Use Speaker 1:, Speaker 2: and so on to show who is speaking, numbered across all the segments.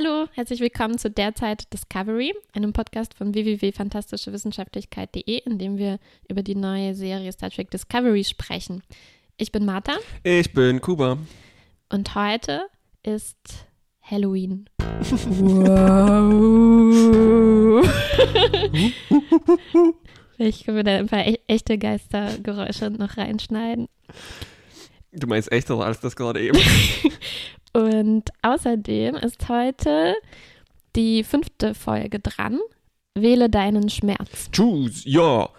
Speaker 1: Hallo, herzlich willkommen zu Derzeit Discovery, einem Podcast von www.fantastischewissenschaftlichkeit.de, in dem wir über die neue Serie Star Trek Discovery sprechen. Ich bin Martha.
Speaker 2: Ich bin Kuba.
Speaker 1: Und heute ist Halloween. wow. ich kann mir da ein paar e echte Geistergeräusche noch reinschneiden.
Speaker 2: Du meinst echter als das gerade eben?
Speaker 1: Und außerdem ist heute die fünfte Folge dran. Wähle deinen Schmerz.
Speaker 2: Choose your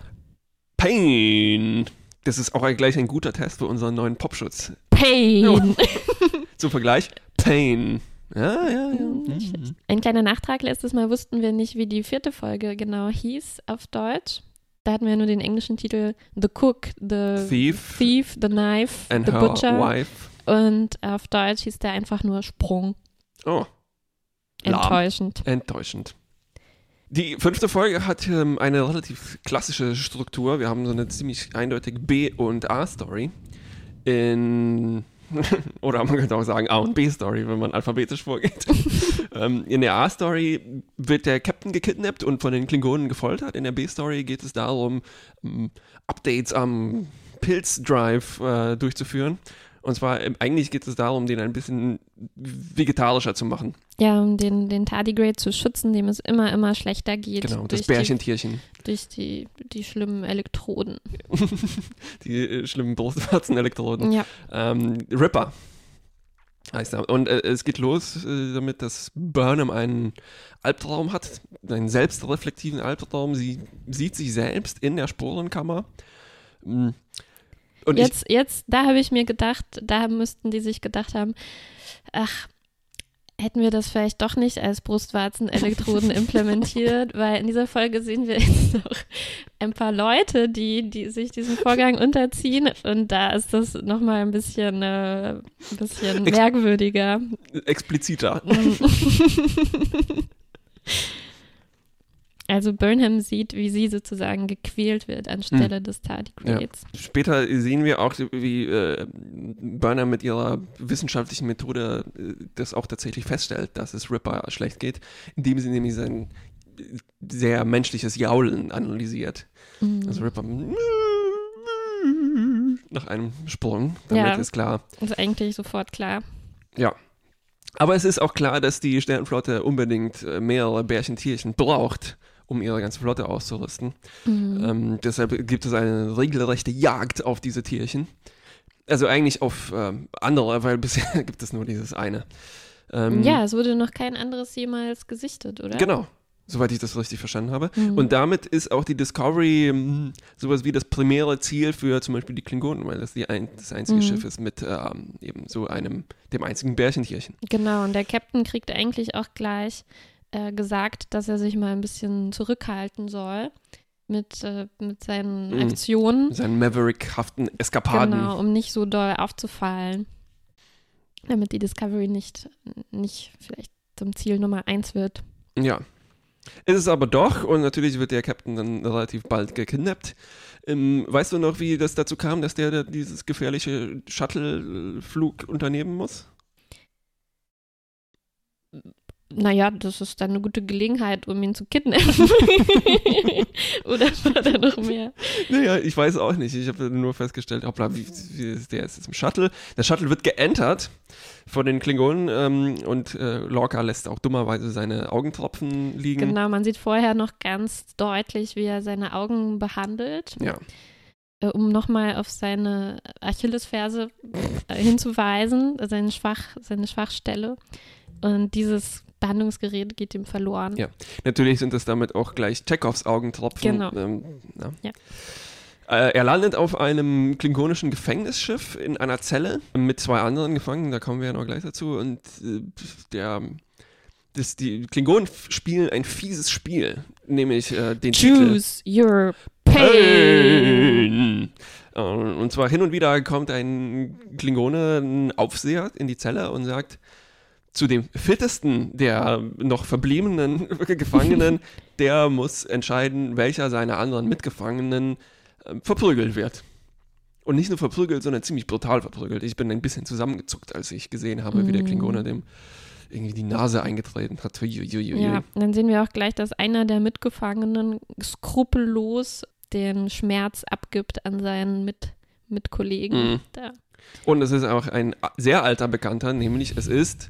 Speaker 2: pain. Das ist auch gleich ein guter Test für unseren neuen Popschutz.
Speaker 1: Pain. Ja.
Speaker 2: Zum Vergleich, Pain. Ja, ja, ja.
Speaker 1: Mhm. Ein kleiner Nachtrag, letztes Mal wussten wir nicht, wie die vierte Folge genau hieß auf Deutsch. Da hatten wir nur den englischen Titel The Cook, The
Speaker 2: Thief,
Speaker 1: Thief The Knife,
Speaker 2: and
Speaker 1: The
Speaker 2: her
Speaker 1: Butcher.
Speaker 2: Wife.
Speaker 1: Und auf Deutsch hieß der einfach nur Sprung.
Speaker 2: Oh.
Speaker 1: Enttäuschend.
Speaker 2: Lahm. Enttäuschend. Die fünfte Folge hat ähm, eine relativ klassische Struktur. Wir haben so eine ziemlich eindeutige B- und A-Story. In oder man könnte auch sagen A- und B-Story, wenn man alphabetisch vorgeht. ähm, in der A-Story wird der Captain gekidnappt und von den Klingonen gefoltert. In der B-Story geht es darum, ähm, Updates am Pilz-Drive äh, durchzuführen. Und zwar, ähm, eigentlich geht es darum, den ein bisschen vegetarischer zu machen.
Speaker 1: Ja, um den, den Tardigrade zu schützen, dem es immer, immer schlechter geht.
Speaker 2: Genau, das Bärchentierchen.
Speaker 1: Die, durch die, die schlimmen Elektroden.
Speaker 2: die äh, schlimmen Brustwarzen-Elektroden.
Speaker 1: Ja.
Speaker 2: Ähm, Ripper heißt er. Und äh, es geht los äh, damit, dass Burnham einen Albtraum hat, einen selbstreflektiven Albtraum. Sie sieht sich selbst in der Sporenkammer. Mm. Und
Speaker 1: jetzt, ich, jetzt, da habe ich mir gedacht, da müssten die sich gedacht haben, ach, hätten wir das vielleicht doch nicht als Brustwarzenelektroden implementiert, weil in dieser Folge sehen wir jetzt noch ein paar Leute, die, die sich diesem Vorgang unterziehen und da ist das nochmal ein bisschen, äh, ein bisschen Ex merkwürdiger.
Speaker 2: Expliziter.
Speaker 1: Also Burnham sieht, wie sie sozusagen gequält wird anstelle hm. des Tardigrades.
Speaker 2: Ja. Später sehen wir auch, wie äh, Burnham mit ihrer wissenschaftlichen Methode äh, das auch tatsächlich feststellt, dass es Ripper schlecht geht, indem sie nämlich sein sehr menschliches Jaulen analysiert. Mhm. Also Ripper nach einem Sprung, damit
Speaker 1: ja,
Speaker 2: ist klar.
Speaker 1: Ist eigentlich sofort klar.
Speaker 2: Ja. Aber es ist auch klar, dass die Sternenflotte unbedingt äh, mehrere Bärchentierchen braucht, um ihre ganze Flotte auszurüsten. Mhm. Ähm, deshalb gibt es eine regelrechte Jagd auf diese Tierchen. Also eigentlich auf ähm, andere, weil bisher gibt es nur dieses eine.
Speaker 1: Ähm, ja, es wurde noch kein anderes jemals gesichtet, oder?
Speaker 2: Genau. Soweit ich das richtig verstanden habe. Mhm. Und damit ist auch die Discovery mh, hm, sowas wie das primäre Ziel für zum Beispiel die Klingonen, weil das die ein, das einzige mhm. Schiff ist mit ähm, eben so einem, dem einzigen Bärchentierchen.
Speaker 1: Genau, und der Captain kriegt eigentlich auch gleich äh, gesagt, dass er sich mal ein bisschen zurückhalten soll mit, äh, mit seinen mhm. Aktionen.
Speaker 2: Seinen Maverick-haften Eskapaden.
Speaker 1: Genau, um nicht so doll aufzufallen. Damit die Discovery nicht, nicht vielleicht zum Ziel Nummer eins wird.
Speaker 2: Ja. Ist es aber doch, und natürlich wird der Captain dann relativ bald gekidnappt. Ähm, weißt du noch, wie das dazu kam, dass der, der dieses gefährliche Shuttle-Flug unternehmen muss?
Speaker 1: Naja, das ist dann eine gute Gelegenheit, um ihn zu kidnappen. Oder war da noch mehr?
Speaker 2: Naja, ich weiß auch nicht. Ich habe nur festgestellt, hoppla, wie, wie ist der ist jetzt im Shuttle. Der Shuttle wird geentert von den Klingonen ähm, und äh, Lorca lässt auch dummerweise seine Augentropfen liegen.
Speaker 1: Genau, man sieht vorher noch ganz deutlich, wie er seine Augen behandelt.
Speaker 2: Ja
Speaker 1: äh, um nochmal auf seine Achillesferse äh, hinzuweisen, seine, Schwach, seine Schwachstelle. Und dieses Behandlungsgerät geht ihm verloren.
Speaker 2: Ja, natürlich sind das damit auch gleich Chekhovs Augentropfen.
Speaker 1: Genau.
Speaker 2: Ähm,
Speaker 1: ja. ja.
Speaker 2: Äh, er landet auf einem klingonischen Gefängnisschiff in einer Zelle mit zwei anderen Gefangenen, da kommen wir ja noch gleich dazu. Und äh, der, das, die Klingonen spielen ein fieses Spiel, nämlich äh, den
Speaker 1: Choose
Speaker 2: Titel
Speaker 1: your pain.
Speaker 2: Äh, und zwar hin und wieder kommt ein Klingone, ein Aufseher in die Zelle und sagt, zu dem fittesten der noch verbliebenen Gefangenen, der muss entscheiden, welcher seiner anderen Mitgefangenen äh, verprügelt wird. Und nicht nur verprügelt, sondern ziemlich brutal verprügelt. Ich bin ein bisschen zusammengezuckt, als ich gesehen habe, mm. wie der mm. Klingone dem irgendwie die Nase eingetreten hat. Uiuiui.
Speaker 1: Ja, dann sehen wir auch gleich, dass einer der Mitgefangenen skrupellos den Schmerz abgibt an seinen Mit Mitkollegen.
Speaker 2: Mhm.
Speaker 1: Da.
Speaker 2: Und es ist auch ein sehr alter Bekannter, nämlich es ist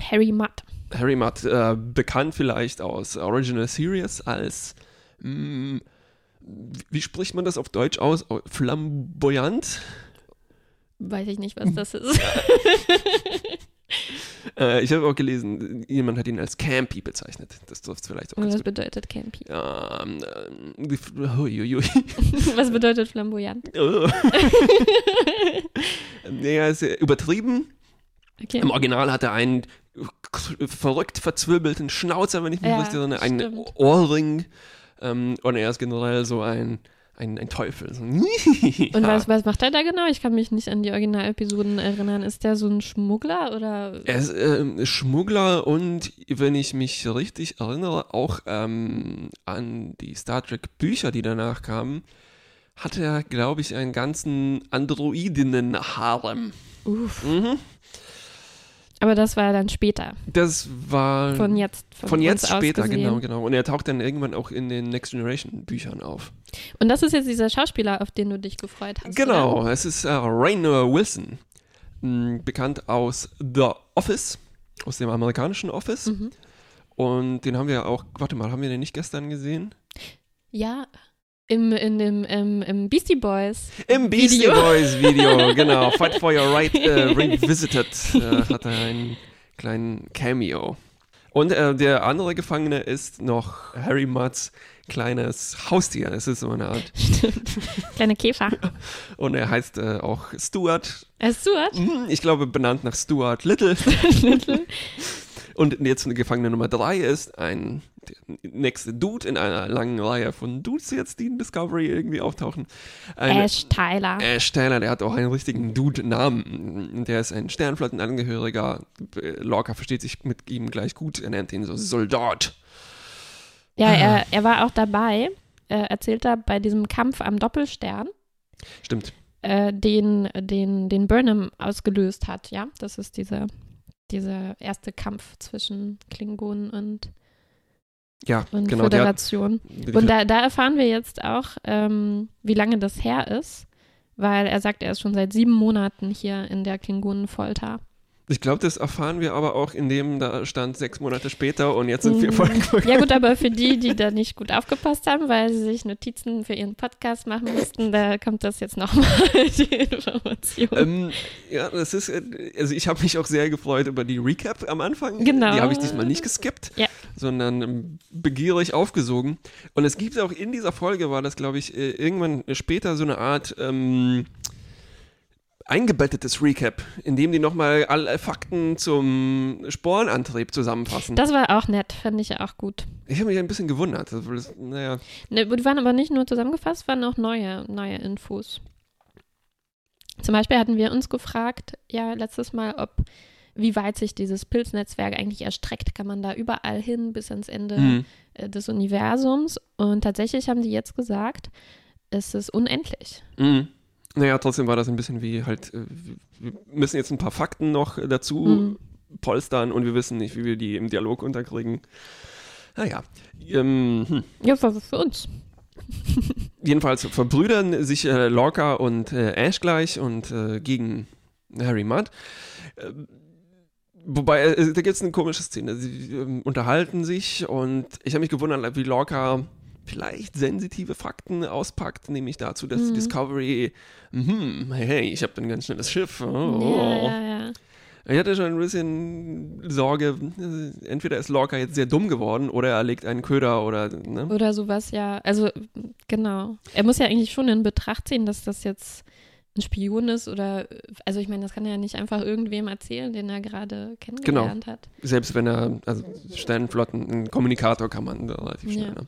Speaker 1: Harry Mudd.
Speaker 2: Harry Mudd, äh, bekannt vielleicht aus Original Series als, mh, wie spricht man das auf Deutsch aus? Flamboyant?
Speaker 1: Weiß ich nicht, was das ist.
Speaker 2: Äh, ich habe auch gelesen, jemand hat ihn als Campy bezeichnet. Das trifft vielleicht auch
Speaker 1: Und was bedeutet Campy?
Speaker 2: Ähm, äh,
Speaker 1: was bedeutet flamboyant?
Speaker 2: Oh. naja, ist übertrieben.
Speaker 1: Okay.
Speaker 2: Im Original hat er einen verrückt verzwirbelten Schnauzer, wenn ich mich
Speaker 1: Ja,
Speaker 2: richtig erinnere, einen. Ohrring. Ähm, und er ist generell so ein, ein, ein Teufel. So,
Speaker 1: Und was, was macht er da genau? Ich kann mich nicht an die Originalepisoden erinnern. Ist der so ein Schmuggler oder?
Speaker 2: Er ist ähm, Schmuggler und, wenn ich mich richtig erinnere, auch ähm, an die Star Trek Bücher, die danach kamen, hat er, glaube ich, einen ganzen Androidinnen-Harem.
Speaker 1: Uff.
Speaker 2: Mhm.
Speaker 1: Aber das war dann später.
Speaker 2: Das war
Speaker 1: Von jetzt. Von,
Speaker 2: von jetzt später,
Speaker 1: gesehen.
Speaker 2: genau, genau. Und er taucht dann irgendwann auch in den Next Generation Büchern auf.
Speaker 1: Und das ist jetzt dieser Schauspieler, auf den du dich gefreut hast.
Speaker 2: Genau,
Speaker 1: Oder?
Speaker 2: es ist äh, Rainer Wilson, mh, bekannt aus The Office, aus dem amerikanischen Office.
Speaker 1: Mhm.
Speaker 2: Und den haben wir auch, warte mal, haben wir den nicht gestern gesehen?
Speaker 1: Ja. Im, in dem, im, im Beastie Boys.
Speaker 2: Im Beastie
Speaker 1: Video.
Speaker 2: Boys Video, genau. Fight for Your Right äh, Revisited äh, hat er einen kleinen Cameo. Und äh, der andere Gefangene ist noch Harry Mudds kleines Haustier. Es ist so eine Art.
Speaker 1: Stimmt. Kleine Käfer.
Speaker 2: Und er heißt äh, auch Stuart.
Speaker 1: Ist Stuart.
Speaker 2: Hm, Ich glaube, benannt nach Stuart Little.
Speaker 1: Little.
Speaker 2: Und jetzt eine Gefangene Nummer drei ist ein der nächste Dude in einer langen Reihe von Dudes jetzt, die in Discovery irgendwie auftauchen. Eine,
Speaker 1: Ash Tyler.
Speaker 2: Ash Taylor, der hat auch einen richtigen Dude-Namen. Der ist ein Sternflottenangehöriger. Lorca versteht sich mit ihm gleich gut. Er nennt ihn so Soldat.
Speaker 1: Ja, er, er war auch dabei, äh, erzählt er, bei diesem Kampf am Doppelstern,
Speaker 2: Stimmt.
Speaker 1: äh, den, den, den Burnham ausgelöst hat, ja. Das ist dieser, dieser erste Kampf zwischen Klingonen und,
Speaker 2: Ja,
Speaker 1: und
Speaker 2: genau. Der hat,
Speaker 1: Föderation. Und da, da erfahren wir jetzt auch, ähm, wie lange das her ist, weil er sagt, er ist schon seit sieben Monaten hier in der Klingonenfolter.
Speaker 2: Ich glaube, das erfahren wir aber auch, indem da stand sechs Monate später und jetzt sind
Speaker 1: Mm.
Speaker 2: Folgen.
Speaker 1: Ja gut, aber für die, die da nicht gut aufgepasst haben, weil sie sich Notizen für ihren Podcast machen mussten, da kommt das jetzt nochmal, die Information.
Speaker 2: Ähm, ja, das ist, also ich habe mich auch sehr gefreut über die Recap am Anfang.
Speaker 1: Genau.
Speaker 2: Die habe ich diesmal nicht geskippt,
Speaker 1: Ja.
Speaker 2: sondern ähm, begierig aufgesogen. Und es gibt auch in dieser Folge, war das glaube ich äh, irgendwann später so eine Art ähm, eingebettetes Recap, in dem die nochmal alle Fakten zum Sporenantrieb zusammenfassen.
Speaker 1: Das war auch nett, fand ich auch gut.
Speaker 2: ich habe mich ein bisschen gewundert. Das, naja,
Speaker 1: Ne, die waren aber nicht nur zusammengefasst, waren auch neue, neue Infos. Zum Beispiel hatten wir uns gefragt, ja, letztes Mal, ob wie weit sich dieses Pilznetzwerk eigentlich erstreckt. Kann man da überall hin bis ans Ende
Speaker 2: hm.
Speaker 1: äh, des Universums? Und tatsächlich haben die jetzt gesagt, es ist unendlich.
Speaker 2: Mhm. Naja, trotzdem war das ein bisschen wie halt, äh, wir müssen jetzt ein paar Fakten noch dazu
Speaker 1: Mhm.
Speaker 2: polstern und wir wissen nicht, wie wir die im Dialog unterkriegen. Naja, ähm, hm.
Speaker 1: Ja, für, für uns.
Speaker 2: jedenfalls verbrüdern sich äh, Lorca und äh, Ash gleich und äh, gegen Harry Mudd. Ähm, Wobei, äh, da gibt es eine komische Szene. Sie ähm, unterhalten sich und ich habe mich gewundert, wie Lorca vielleicht sensitive Fakten auspackt, nämlich dazu, dass die
Speaker 1: Mhm.
Speaker 2: Discovery, hm, hey, ich habe ein ganz schnelles Schiff. Oh,
Speaker 1: Ja, ja, ja.
Speaker 2: Ich hatte schon ein bisschen Sorge, entweder ist Lorca jetzt sehr dumm geworden oder er legt einen Köder oder, ne?
Speaker 1: Oder sowas, ja. Also, genau. Er muss ja eigentlich schon in Betracht ziehen, dass das jetzt ein Spion ist oder, also ich meine, das kann er ja nicht einfach irgendwem erzählen, den er gerade kennengelernt hat.
Speaker 2: Selbst wenn er, also Sternenflotten, ein Kommunikator kann man relativ schnell.
Speaker 1: Ja.
Speaker 2: Ne?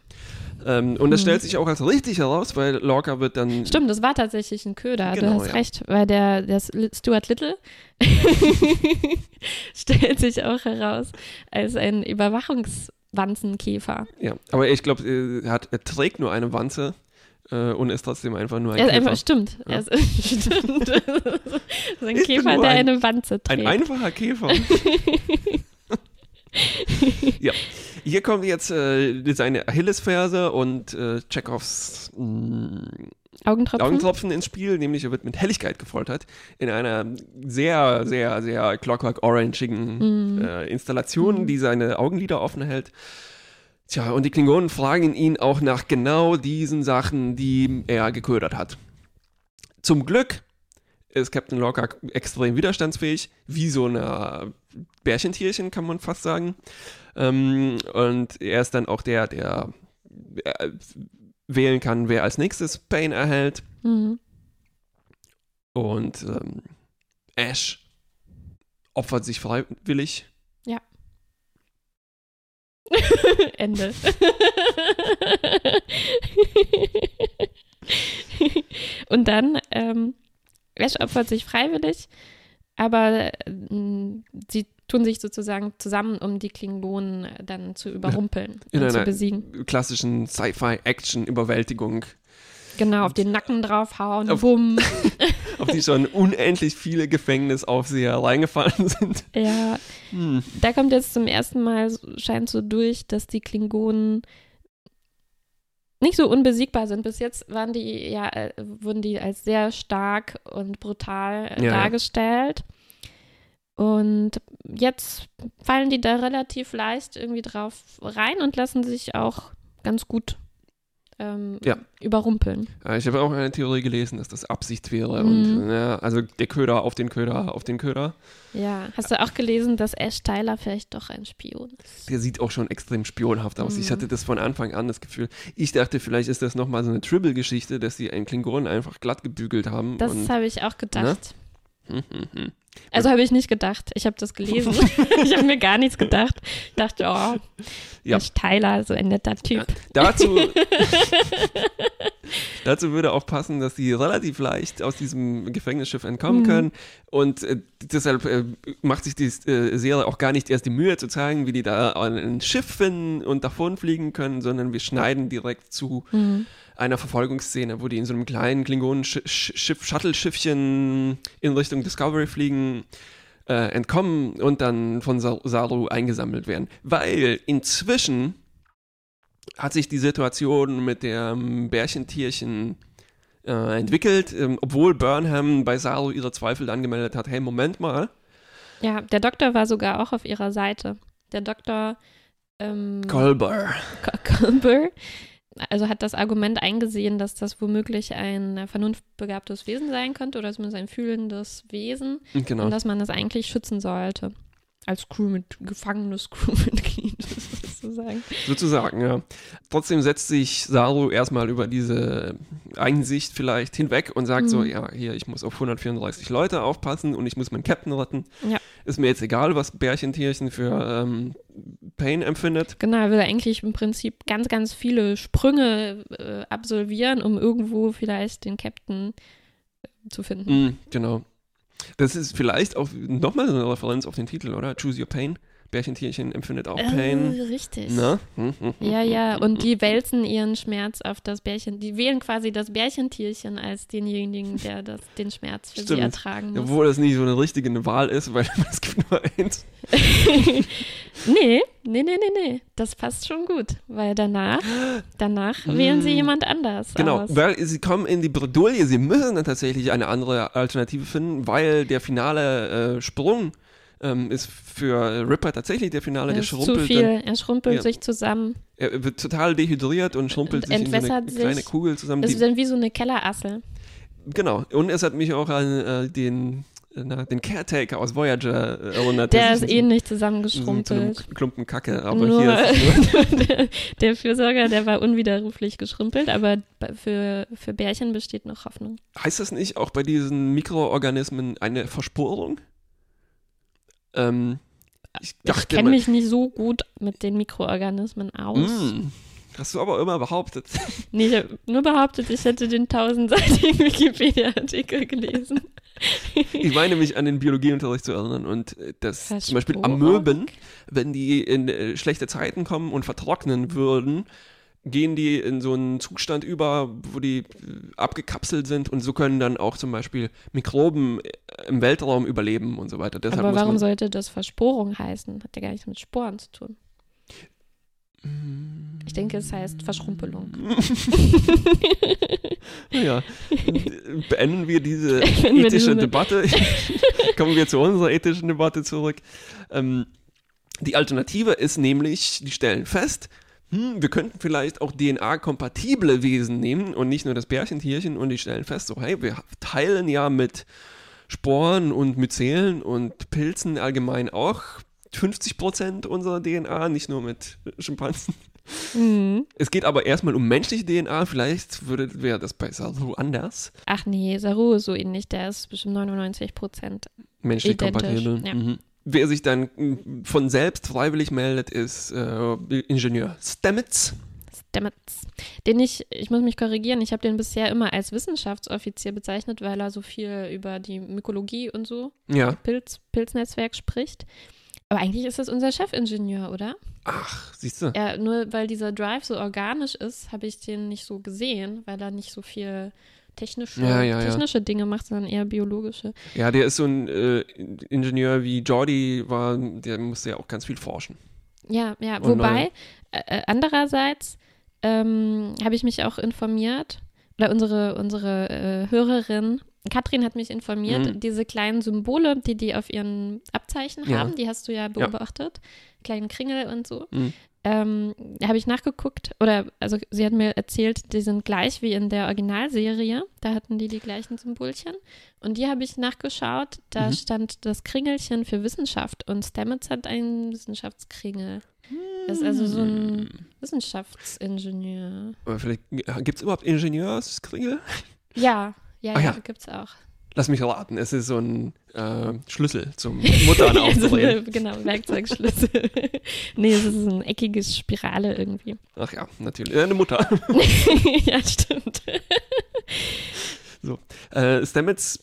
Speaker 2: Ähm, und das
Speaker 1: Mhm.
Speaker 2: stellt sich auch als richtig heraus, weil Lorca wird dann.
Speaker 1: Stimmt, das war tatsächlich ein Köder.
Speaker 2: Genau,
Speaker 1: du hast
Speaker 2: ja.
Speaker 1: recht, weil der, der Stuart Little stellt sich auch heraus als ein Überwachungswanzenkäfer.
Speaker 2: Ja, aber ich glaube, er, hat- er trägt nur eine Wanze. Äh, und ist trotzdem einfach nur ein
Speaker 1: Er ist
Speaker 2: Käfer.
Speaker 1: einfach, stimmt.
Speaker 2: Ja.
Speaker 1: Er ist, stimmt. so ein
Speaker 2: Ich
Speaker 1: Käfer, der
Speaker 2: ein-
Speaker 1: eine Wanze trägt.
Speaker 2: Ein einfacher Käfer. ja. Hier kommt jetzt äh, seine Achillesferse und äh, Chekhovs mh,
Speaker 1: Augentropfen.
Speaker 2: Augentropfen ins Spiel, nämlich er wird mit Helligkeit gefoltert in einer sehr, sehr, sehr Clockwork Orangigen
Speaker 1: Mhm.
Speaker 2: äh, Installation, die seine Augenlider offen hält. Tja, und die Klingonen fragen ihn auch nach genau diesen Sachen, die er geködert hat. Zum Glück ist Captain Locke extrem widerstandsfähig, wie so ein Bärchentierchen, kann man fast sagen. Ähm, und er ist dann auch der, der äh, wählen kann, wer als nächstes Pain erhält.
Speaker 1: Mhm.
Speaker 2: Und ähm, Ash opfert sich freiwillig.
Speaker 1: Ende. Und dann, ähm, Ash opfert sich freiwillig, aber ähm, sie tun sich sozusagen zusammen, um die Klingonen äh, dann zu überrumpeln
Speaker 2: In
Speaker 1: und zu besiegen.
Speaker 2: klassischen Sci-Fi-Action-Überwältigung,
Speaker 1: Genau, auf den Nacken draufhauen,
Speaker 2: Auf-
Speaker 1: bumm.
Speaker 2: auf die schon unendlich viele Gefängnisaufseher reingefallen sind.
Speaker 1: Ja,
Speaker 2: Hm.
Speaker 1: da kommt jetzt zum ersten Mal, scheint so durch, dass die Klingonen nicht so unbesiegbar sind. Bis jetzt waren die ja, äh, wurden die als sehr stark und brutal äh,
Speaker 2: Ja, ja.
Speaker 1: dargestellt. Und jetzt fallen die da relativ leicht irgendwie drauf rein und lassen sich auch ganz gut ähm,
Speaker 2: Ja.
Speaker 1: überrumpeln.
Speaker 2: Ja, ich habe auch eine Theorie gelesen, dass das Absicht wäre.
Speaker 1: Mhm.
Speaker 2: Und ja, also der Köder auf den Köder auf den Köder.
Speaker 1: Ja, hast du auch gelesen, dass Ash Tyler vielleicht doch ein Spion ist?
Speaker 2: Der sieht auch schon extrem spionhaft aus. Ich
Speaker 1: Mhm.
Speaker 2: hatte das von Anfang an das Gefühl. Ich dachte, vielleicht ist das nochmal so eine Tribble-Geschichte, dass sie einen Klingonen einfach glatt gebügelt haben.
Speaker 1: Das habe ich auch gedacht.
Speaker 2: Hm, hm, hm.
Speaker 1: Also habe ich nicht gedacht. Ich habe das gelesen. ich habe mir gar nichts gedacht. Ich dachte, oh,
Speaker 2: Ja.
Speaker 1: Tyler, so ein netter Typ.
Speaker 2: Dazu, dazu würde auch passen, dass sie relativ leicht aus diesem Gefängnisschiff entkommen
Speaker 1: Mhm.
Speaker 2: können. Und äh, deshalb äh, macht sich die äh, Serie auch gar nicht erst die Mühe zu zeigen, wie die da ein Schiff finden und davonfliegen können, sondern wir schneiden direkt zu
Speaker 1: Mhm.
Speaker 2: Einer Verfolgungsszene, wo die in so einem kleinen Klingonen-Schiff, Shuttle-Schiffchen in Richtung Discovery fliegen, äh, entkommen und dann von Sa- Saru eingesammelt werden. Weil inzwischen hat sich die Situation mit dem Bärchentierchen äh, entwickelt, ähm, obwohl Burnham bei Saru ihre Zweifel angemeldet hat, hey, Moment mal,
Speaker 1: Ja, der Doktor war sogar auch auf ihrer Seite. Der Doktor ähm,
Speaker 2: Kolber.
Speaker 1: Colber, also hat das Argument eingesehen, dass das womöglich ein äh, vernunftbegabtes Wesen sein könnte oder zumindest ein fühlendes Wesen
Speaker 2: Genau.
Speaker 1: und dass man es eigentlich schützen sollte. Als Crew mit gefangenes Crewmitglied sozusagen.
Speaker 2: Sozusagen, ja. Trotzdem setzt sich Saru erstmal über diese Einsicht vielleicht hinweg und sagt so,
Speaker 1: Mhm.
Speaker 2: ja, hier, ich muss auf 134 Leute aufpassen und ich muss meinen Captain retten.
Speaker 1: Ja.
Speaker 2: Ist mir jetzt egal, was Bärchentierchen für ähm, Pain empfindet.
Speaker 1: Genau, er will eigentlich im Prinzip ganz, ganz viele Sprünge äh, absolvieren, um irgendwo vielleicht den Captain äh, zu finden.
Speaker 2: Mhm, genau. Das ist vielleicht auch nochmal so eine Referenz auf den Titel, oder? Choose Your Pain. Bärchentierchen empfindet auch Pain.
Speaker 1: Äh, richtig.
Speaker 2: Na? Hm, hm, hm,
Speaker 1: Ja,
Speaker 2: hm,
Speaker 1: ja,
Speaker 2: hm,
Speaker 1: und die wälzen ihren Schmerz auf das Bärchen. Die wählen quasi das Bärchentierchen als denjenigen, der das, den Schmerz für sie
Speaker 2: Stimmt.
Speaker 1: ertragen muss.
Speaker 2: Obwohl das nicht so eine richtige Wahl ist, weil es gibt nur eins.
Speaker 1: nee, nee, nee, nee, nee. Das passt schon gut, weil danach, danach wählen sie jemand anders
Speaker 2: Genau,
Speaker 1: aus.
Speaker 2: weil sie kommen in die Bredouille, sie müssen dann tatsächlich eine andere Alternative finden, weil der finale äh, Sprung ähm, ist für Ripper tatsächlich der finale, der
Speaker 1: ist zu
Speaker 2: schrumpelt
Speaker 1: viel.
Speaker 2: dann.
Speaker 1: Er schrumpelt
Speaker 2: Ja.
Speaker 1: sich zusammen.
Speaker 2: Er wird total dehydriert und schrumpelt sich in so eine
Speaker 1: sich.
Speaker 2: kleine Kugel zusammen.
Speaker 1: Das ist dann wie so eine Kellerassel.
Speaker 2: genau, und es hat mich auch an äh, den, äh, na, den Caretaker aus Voyager äh, erinnert.
Speaker 1: Der ist ähnlich
Speaker 2: einem
Speaker 1: zusammengeschrumpelt.
Speaker 2: Klumpen Kacke, aber
Speaker 1: Nur
Speaker 2: hier ist nur,
Speaker 1: der, der Fürsorger, der war unwiderruflich geschrumpelt, aber für, für Bärchen besteht noch Hoffnung.
Speaker 2: Heißt das nicht auch bei diesen Mikroorganismen eine Versporung? Ähm, ich
Speaker 1: Ich kenne mich nicht so gut mit den Mikroorganismen aus.
Speaker 2: Mm, hast du aber immer behauptet.
Speaker 1: Nee, ich habe nur behauptet, ich hätte den tausendseitigen Wikipedia-Artikel gelesen.
Speaker 2: Ich meine mich an den Biologieunterricht zu erinnern und äh, dass zum Beispiel? Amöben, wenn die in äh, schlechte Zeiten kommen und vertrocknen würden, gehen die in so einen Zustand über, wo die äh, abgekapselt sind und so können dann auch zum Beispiel Mikroben äh, im Weltraum überleben und so weiter. Deshalb
Speaker 1: Aber warum sollte das Versporung heißen? Hat ja gar nichts mit Sporen zu tun. Ich denke, es heißt Verschrumpelung.
Speaker 2: Ja, beenden wir diese
Speaker 1: wir
Speaker 2: ethische
Speaker 1: diese-
Speaker 2: Debatte. Kommen wir zu unserer ethischen Debatte zurück. Ähm, die Alternative ist nämlich, die stellen fest, hm, wir könnten vielleicht auch DNA-kompatible Wesen nehmen und nicht nur das Bärchentierchen und die stellen fest, so hey, wir teilen ja mit Sporen und Myzelen und Pilzen allgemein auch 50% unserer DNA, nicht nur mit Schimpansen.
Speaker 1: Mhm.
Speaker 2: Es geht aber erstmal um menschliche DNA, vielleicht würde wäre das bei Saru anders.
Speaker 1: Ach nee, Saru ist so ähnlich. Der ist bestimmt 99 Prozent.
Speaker 2: Menschlich
Speaker 1: Identisch,
Speaker 2: kompatibel.
Speaker 1: ja.
Speaker 2: Mhm. Wer sich dann mm, von selbst freiwillig meldet, ist äh, Ingenieur Stamets.
Speaker 1: Stamets. Den ich, ich muss mich korrigieren, ich habe den bisher immer als Wissenschaftsoffizier bezeichnet, weil er so viel über die Mykologie und so,
Speaker 2: Ja.
Speaker 1: Pilz, Pilznetzwerk spricht. Aber eigentlich ist das unser Chefingenieur, oder?
Speaker 2: Ach, siehst du.
Speaker 1: Ja, nur weil dieser Drive so organisch ist, habe ich den nicht so gesehen, weil er nicht so viel technische,
Speaker 2: Ja, ja, ja.
Speaker 1: technische Dinge macht, sondern eher biologische.
Speaker 2: Ja, der ist so ein äh, Ingenieur wie Jordi war, der musste ja auch ganz viel forschen.
Speaker 1: Ja, ja,
Speaker 2: Und
Speaker 1: wobei, äh, äh, andererseits ähm, habe ich mich auch informiert, oder unsere, unsere äh, Hörerin, Katrin hat mich informiert,
Speaker 2: Mhm.
Speaker 1: diese kleinen Symbole, die die auf ihren Abzeichen
Speaker 2: Ja.
Speaker 1: haben, die hast du ja beobachtet, kleinen Kringel und so.
Speaker 2: Mhm.
Speaker 1: Ähm, habe ich nachgeguckt, oder also sie hat mir erzählt, die sind gleich wie in der Originalserie. Da hatten die die gleichen Symbolchen. Und die habe ich nachgeschaut. Da
Speaker 2: Mhm.
Speaker 1: stand das Kringelchen für Wissenschaft und Stamets hat einen Wissenschaftskringel. Das ist also so ein Wissenschaftsingenieur.
Speaker 2: Aber vielleicht gibt es überhaupt Ingenieurskringel?
Speaker 1: Ja, ja,
Speaker 2: Ah,
Speaker 1: ja,
Speaker 2: ja.
Speaker 1: gibt's auch.
Speaker 2: Lass mich raten, es ist so ein äh, Schlüssel zum Muttern
Speaker 1: so
Speaker 2: aufdrehen.
Speaker 1: genau, Werkzeugschlüssel. nee, es ist so eine eckige Spirale irgendwie.
Speaker 2: Ach ja, natürlich. Äh, eine Mutter.
Speaker 1: ja, stimmt.
Speaker 2: Äh, Stamets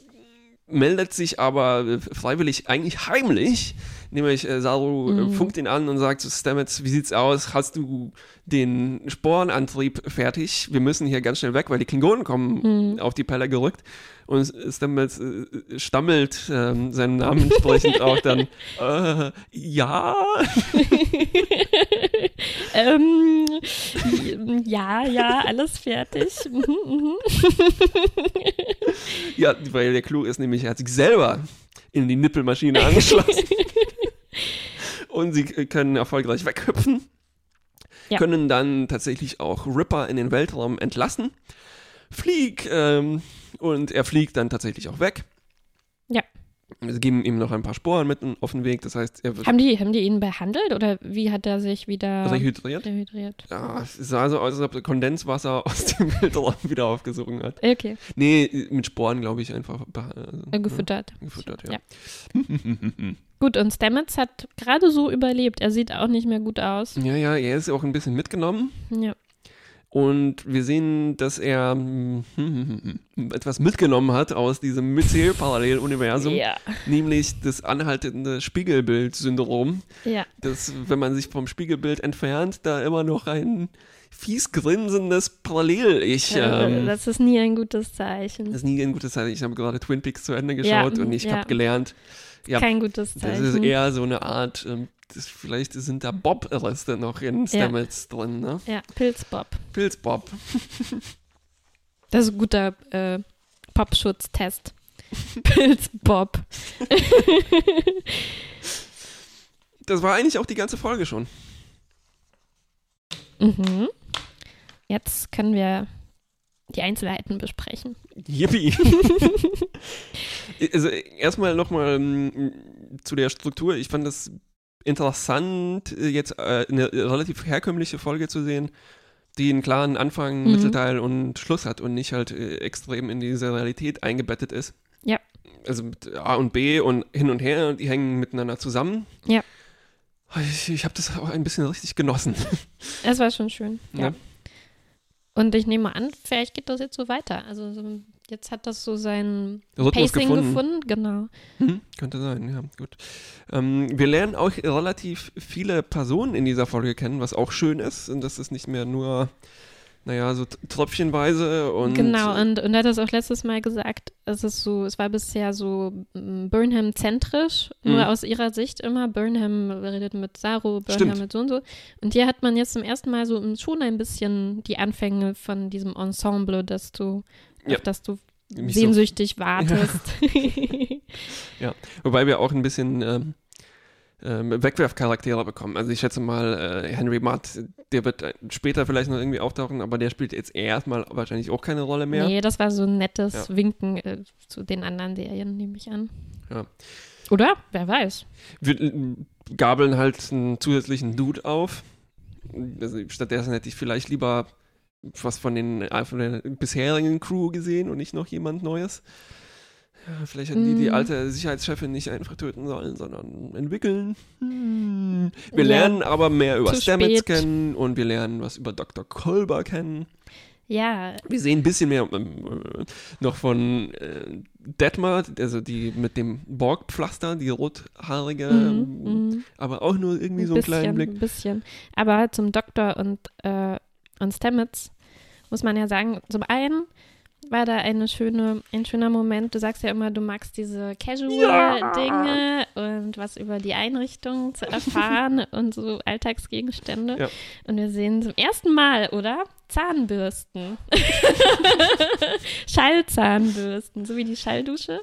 Speaker 2: meldet sich aber äh, freiwillig eigentlich heimlich. Nämlich äh, Saru äh,
Speaker 1: Mhm.
Speaker 2: funkt ihn an und sagt zu Stamets, wie sieht's aus? Hast du den Sporenantrieb fertig? Wir müssen hier ganz schnell weg, weil die Klingonen kommen
Speaker 1: Mhm.
Speaker 2: auf die Pelle gerückt. Und Stamets äh, stammelt ähm, seinem Namen entsprechend auch dann, äh, ja,
Speaker 1: ähm, ja, ja, alles fertig. Mhm, mhm.
Speaker 2: ja, weil der Clou ist nämlich, er hat sich selber in die Nippelmaschine angeschlossen. und sie können erfolgreich weghüpfen.
Speaker 1: Ja.
Speaker 2: Können dann tatsächlich auch Ripper in den Weltraum entlassen. Flieg, ähm, und er fliegt dann tatsächlich auch weg.
Speaker 1: Ja.
Speaker 2: Sie geben ihm noch ein paar Sporen mit auf den Weg, das heißt, er wird
Speaker 1: Haben die, haben die ihn behandelt oder wie hat er sich wieder
Speaker 2: rehydriert.
Speaker 1: dehydriert?
Speaker 2: Ja, es sah so aus, als ob er Kondenswasser aus dem Weltraum wieder aufgesogen hat.
Speaker 1: Okay,
Speaker 2: Nee, mit Sporen, glaube ich, einfach also,
Speaker 1: gefüttert.
Speaker 2: Ja, gefüttert, ja.
Speaker 1: Ja. Gut, und Stamets hat gerade so überlebt. Er sieht auch nicht mehr gut aus.
Speaker 2: Ja, ja, er ist auch ein bisschen mitgenommen.
Speaker 1: Ja.
Speaker 2: Und wir sehen, dass er hm, etwas mitgenommen hat aus diesem Myzel-Paralleluniversum,
Speaker 1: Ja.
Speaker 2: nämlich das anhaltende Spiegelbild-Syndrom,
Speaker 1: Ja.
Speaker 2: dass, wenn man sich vom Spiegelbild entfernt, da immer noch ein fies grinsendes Parallel-Ich.
Speaker 1: Äh,
Speaker 2: Ähm,
Speaker 1: das ist nie ein gutes Zeichen.
Speaker 2: das ist nie ein gutes Zeichen. Ich habe gerade Twin Peaks zu Ende geschaut
Speaker 1: Ja,
Speaker 2: und ich
Speaker 1: ja.
Speaker 2: habe gelernt, ja,
Speaker 1: Kein gutes
Speaker 2: das
Speaker 1: Zeichen.
Speaker 2: ist eher so eine Art, ähm, das, vielleicht sind da Bob-Reste noch in Stamets drin, ne?
Speaker 1: ja, Pilzbob.
Speaker 2: Pilzbob.
Speaker 1: Das ist ein guter äh, Popschutztest. Pilzbob.
Speaker 2: Das war eigentlich auch die ganze Folge schon.
Speaker 1: Mhm. Jetzt können wir die Einzelheiten besprechen.
Speaker 2: Yippie. also erstmal nochmal ähm, zu der Struktur. Ich fand das interessant, äh, jetzt äh, eine relativ herkömmliche Folge zu sehen, die einen klaren Anfang,
Speaker 1: Mhm.
Speaker 2: Mittelteil und Schluss hat und nicht halt äh, extrem in diese Realität eingebettet ist.
Speaker 1: Ja.
Speaker 2: Also mit A und B und hin und her, die hängen miteinander zusammen.
Speaker 1: Ja.
Speaker 2: Ich, ich habe das auch ein bisschen richtig genossen.
Speaker 1: Es war schon schön. Ja.
Speaker 2: Ja.
Speaker 1: Und ich nehme an, vielleicht geht das jetzt so weiter. Also so, jetzt hat das so sein
Speaker 2: Rhythmus
Speaker 1: Pacing
Speaker 2: gefunden.
Speaker 1: gefunden. Genau.
Speaker 2: Hm, könnte sein, ja, gut. Ähm, wir lernen auch relativ viele Personen in dieser Folge kennen, was auch schön ist. Und das ist nicht mehr nur, naja, so tröpfchenweise und.
Speaker 1: genau, und, und er hat das auch letztes Mal gesagt, es ist so, es war bisher so mm, Burnham-zentrisch, nur
Speaker 2: Mhm.
Speaker 1: aus ihrer Sicht immer. Burnham redet mit Saru, Burnham
Speaker 2: Stimmt.
Speaker 1: mit so und so. Und hier hat man jetzt zum ersten Mal so schon ein bisschen die Anfänge von diesem Ensemble, dass du,
Speaker 2: Ja.
Speaker 1: auf das du
Speaker 2: Mich so-
Speaker 1: sehnsüchtig wartest.
Speaker 2: Wobei wir auch ein bisschen ähm, ähm, Wegwerfcharaktere bekommen. Also ich schätze mal, äh, Henry Mudd, der wird äh, später vielleicht noch irgendwie auftauchen, aber der spielt jetzt erstmal wahrscheinlich auch keine Rolle mehr.
Speaker 1: Nee, das war so ein nettes
Speaker 2: Ja.
Speaker 1: Winken äh, zu den anderen Serien, nehme ich an.
Speaker 2: Ja.
Speaker 1: Oder? Wer weiß.
Speaker 2: Wir äh, gabeln halt einen zusätzlichen Dude auf. Also stattdessen hätte ich vielleicht lieber was von, den, äh, von der bisherigen Crew gesehen und nicht noch jemand Neues. Ja, vielleicht hätten die die
Speaker 1: Mm.
Speaker 2: alte Sicherheitschefin nicht einfach töten sollen, sondern entwickeln. Hm. Wir
Speaker 1: Ja,
Speaker 2: lernen aber mehr über Stamets kennen und wir lernen was über Dr. Kolber kennen.
Speaker 1: Ja,
Speaker 2: Wir sehen ein bisschen mehr ähm, äh, noch von äh, Detmar, also die mit dem Borgpflaster, die rothaarige,
Speaker 1: mhm, mhm.
Speaker 2: aber auch nur irgendwie so einen
Speaker 1: bisschen,
Speaker 2: kleinen Blick.
Speaker 1: Ein bisschen. Aber zum Doktor und, äh, und Stamets muss man ja sagen, zum einen war da eine schöne, ein schöner Moment. Du sagst ja immer, du magst diese Casual-Dinge und was über die Einrichtung zu erfahren und so Alltagsgegenstände.
Speaker 2: Ja.
Speaker 1: Und wir sehen zum ersten Mal, oder? Zahnbürsten. Schallzahnbürsten, so wie die Schalldusche.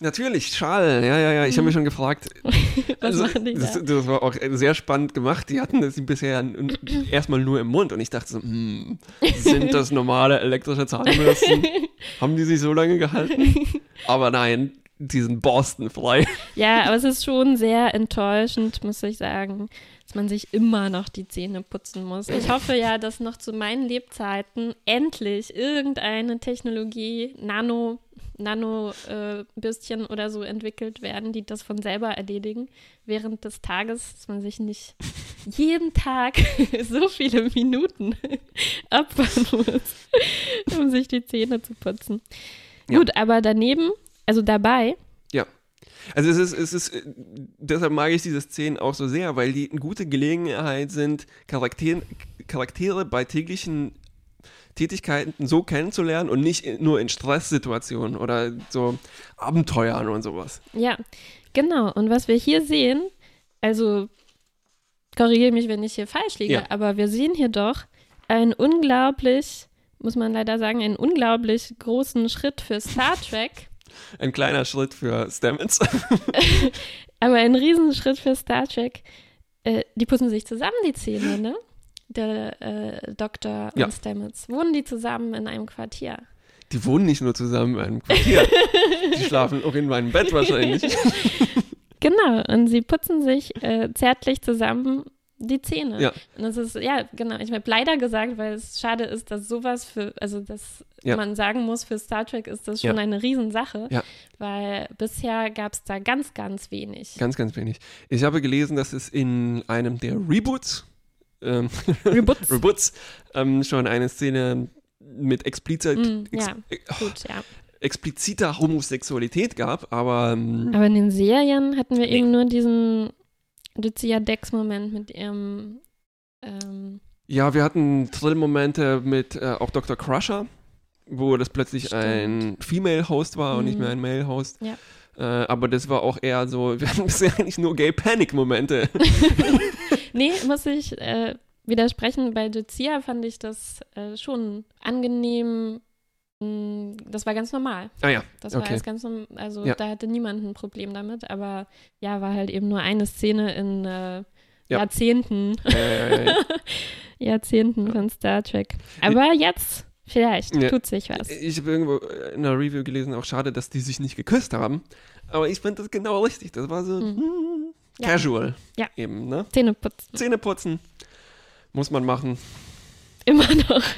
Speaker 2: Natürlich, Schal, ja, ja, ja. Ich habe mich schon gefragt.
Speaker 1: Mhm. Was machen die
Speaker 2: das,
Speaker 1: da?
Speaker 2: das war auch sehr spannend gemacht. Die hatten das bisher erstmal nur im Mund und ich dachte so, hm, sind das normale elektrische Zahnbürsten? Haben die sich so lange gehalten? Aber nein, die sind borstenfrei.
Speaker 1: Ja, aber es ist schon sehr enttäuschend, muss ich sagen, dass man sich immer noch die Zähne putzen muss. Ich hoffe ja, dass noch zu meinen Lebzeiten endlich irgendeine Technologie, Nano, Nano-Bürstchen oder so entwickelt werden, die das von selber erledigen während des Tages, dass man sich nicht jeden Tag so viele Minuten opfern muss, um sich die Zähne zu putzen.
Speaker 2: Ja.
Speaker 1: Gut, aber daneben, also dabei,
Speaker 2: Also es ist, es ist, äh, deshalb mag ich diese Szenen auch so sehr, weil die eine gute Gelegenheit sind, Charaktere, Charaktere bei täglichen Tätigkeiten so kennenzulernen und nicht nur in Stresssituationen oder so Abenteuern und sowas.
Speaker 1: Ja, genau. Und was wir hier sehen, also korrigiere mich, wenn ich hier falsch liege,
Speaker 2: Ja.
Speaker 1: aber wir sehen hier doch einen unglaublich, muss man leider sagen, einen unglaublich großen Schritt für Star Trek,
Speaker 2: Ein kleiner Schritt für Stamets.
Speaker 1: aber einen Riesenschritt für Star Trek. Äh, die putzen sich zusammen die Zähne, ne? Der äh, Doktor
Speaker 2: Ja.
Speaker 1: und Stamets. Wohnen die zusammen in einem Quartier?
Speaker 2: Die wohnen nicht nur zusammen in einem Quartier. Die schlafen auch in meinem Bett wahrscheinlich.
Speaker 1: Genau, und sie putzen sich äh, zärtlich zusammen die Zähne.
Speaker 2: Ja.
Speaker 1: Und das ist, ja, genau. Ich habe leider gesagt, weil es schade ist, dass sowas für, also dass
Speaker 2: Ja.
Speaker 1: man sagen muss, für Star Trek ist das schon
Speaker 2: Ja.
Speaker 1: eine Riesensache,
Speaker 2: Ja.
Speaker 1: weil bisher gab es da ganz, ganz wenig.
Speaker 2: Ganz, ganz wenig. Ich habe gelesen, dass es in einem der Reboots, ähm,
Speaker 1: Reboots.
Speaker 2: Reboots ähm, schon eine Szene mit explizit,
Speaker 1: Mm,
Speaker 2: ex,
Speaker 1: ja.
Speaker 2: äh,
Speaker 1: Gut, ja.
Speaker 2: expliziter Homosexualität gab, aber ähm,
Speaker 1: Aber in den Serien hatten wir
Speaker 2: Nee.
Speaker 1: eben nur diesen Lucia Dex-Moment mit ihrem ähm,
Speaker 2: ja, wir hatten Thrill-Momente mit äh, auch Dr. Crusher, wo das plötzlich
Speaker 1: Stimmt.
Speaker 2: ein Female-Host war und nicht mehr ein Male-Host.
Speaker 1: Ja.
Speaker 2: Äh, aber das war auch eher so, wir hatten bisher eigentlich nur Gay-Panic-Momente.
Speaker 1: Nee, muss ich äh, widersprechen. Bei Lucia fand ich das äh, schon angenehm. Mm, Das war ganz normal.
Speaker 2: ah ja,
Speaker 1: Das war
Speaker 2: Okay.
Speaker 1: alles ganz normal. Also
Speaker 2: Ja.
Speaker 1: da hatte niemand ein Problem damit. Aber ja, war halt eben nur eine Szene in äh,
Speaker 2: Ja.
Speaker 1: Jahrzehnten,
Speaker 2: äh,
Speaker 1: Jahrzehnten von Star Trek. Aber jetzt vielleicht
Speaker 2: Ja.
Speaker 1: tut sich was.
Speaker 2: ich habe irgendwo in einer Review gelesen, auch schade, dass die sich nicht geküsst haben. Aber ich fand das genau richtig. Das war so
Speaker 1: Mhm. Ja.
Speaker 2: casual.
Speaker 1: Ja.
Speaker 2: Eben, ne?
Speaker 1: Zähne putzen.
Speaker 2: Zähne putzen. Muss man machen.
Speaker 1: Immer noch.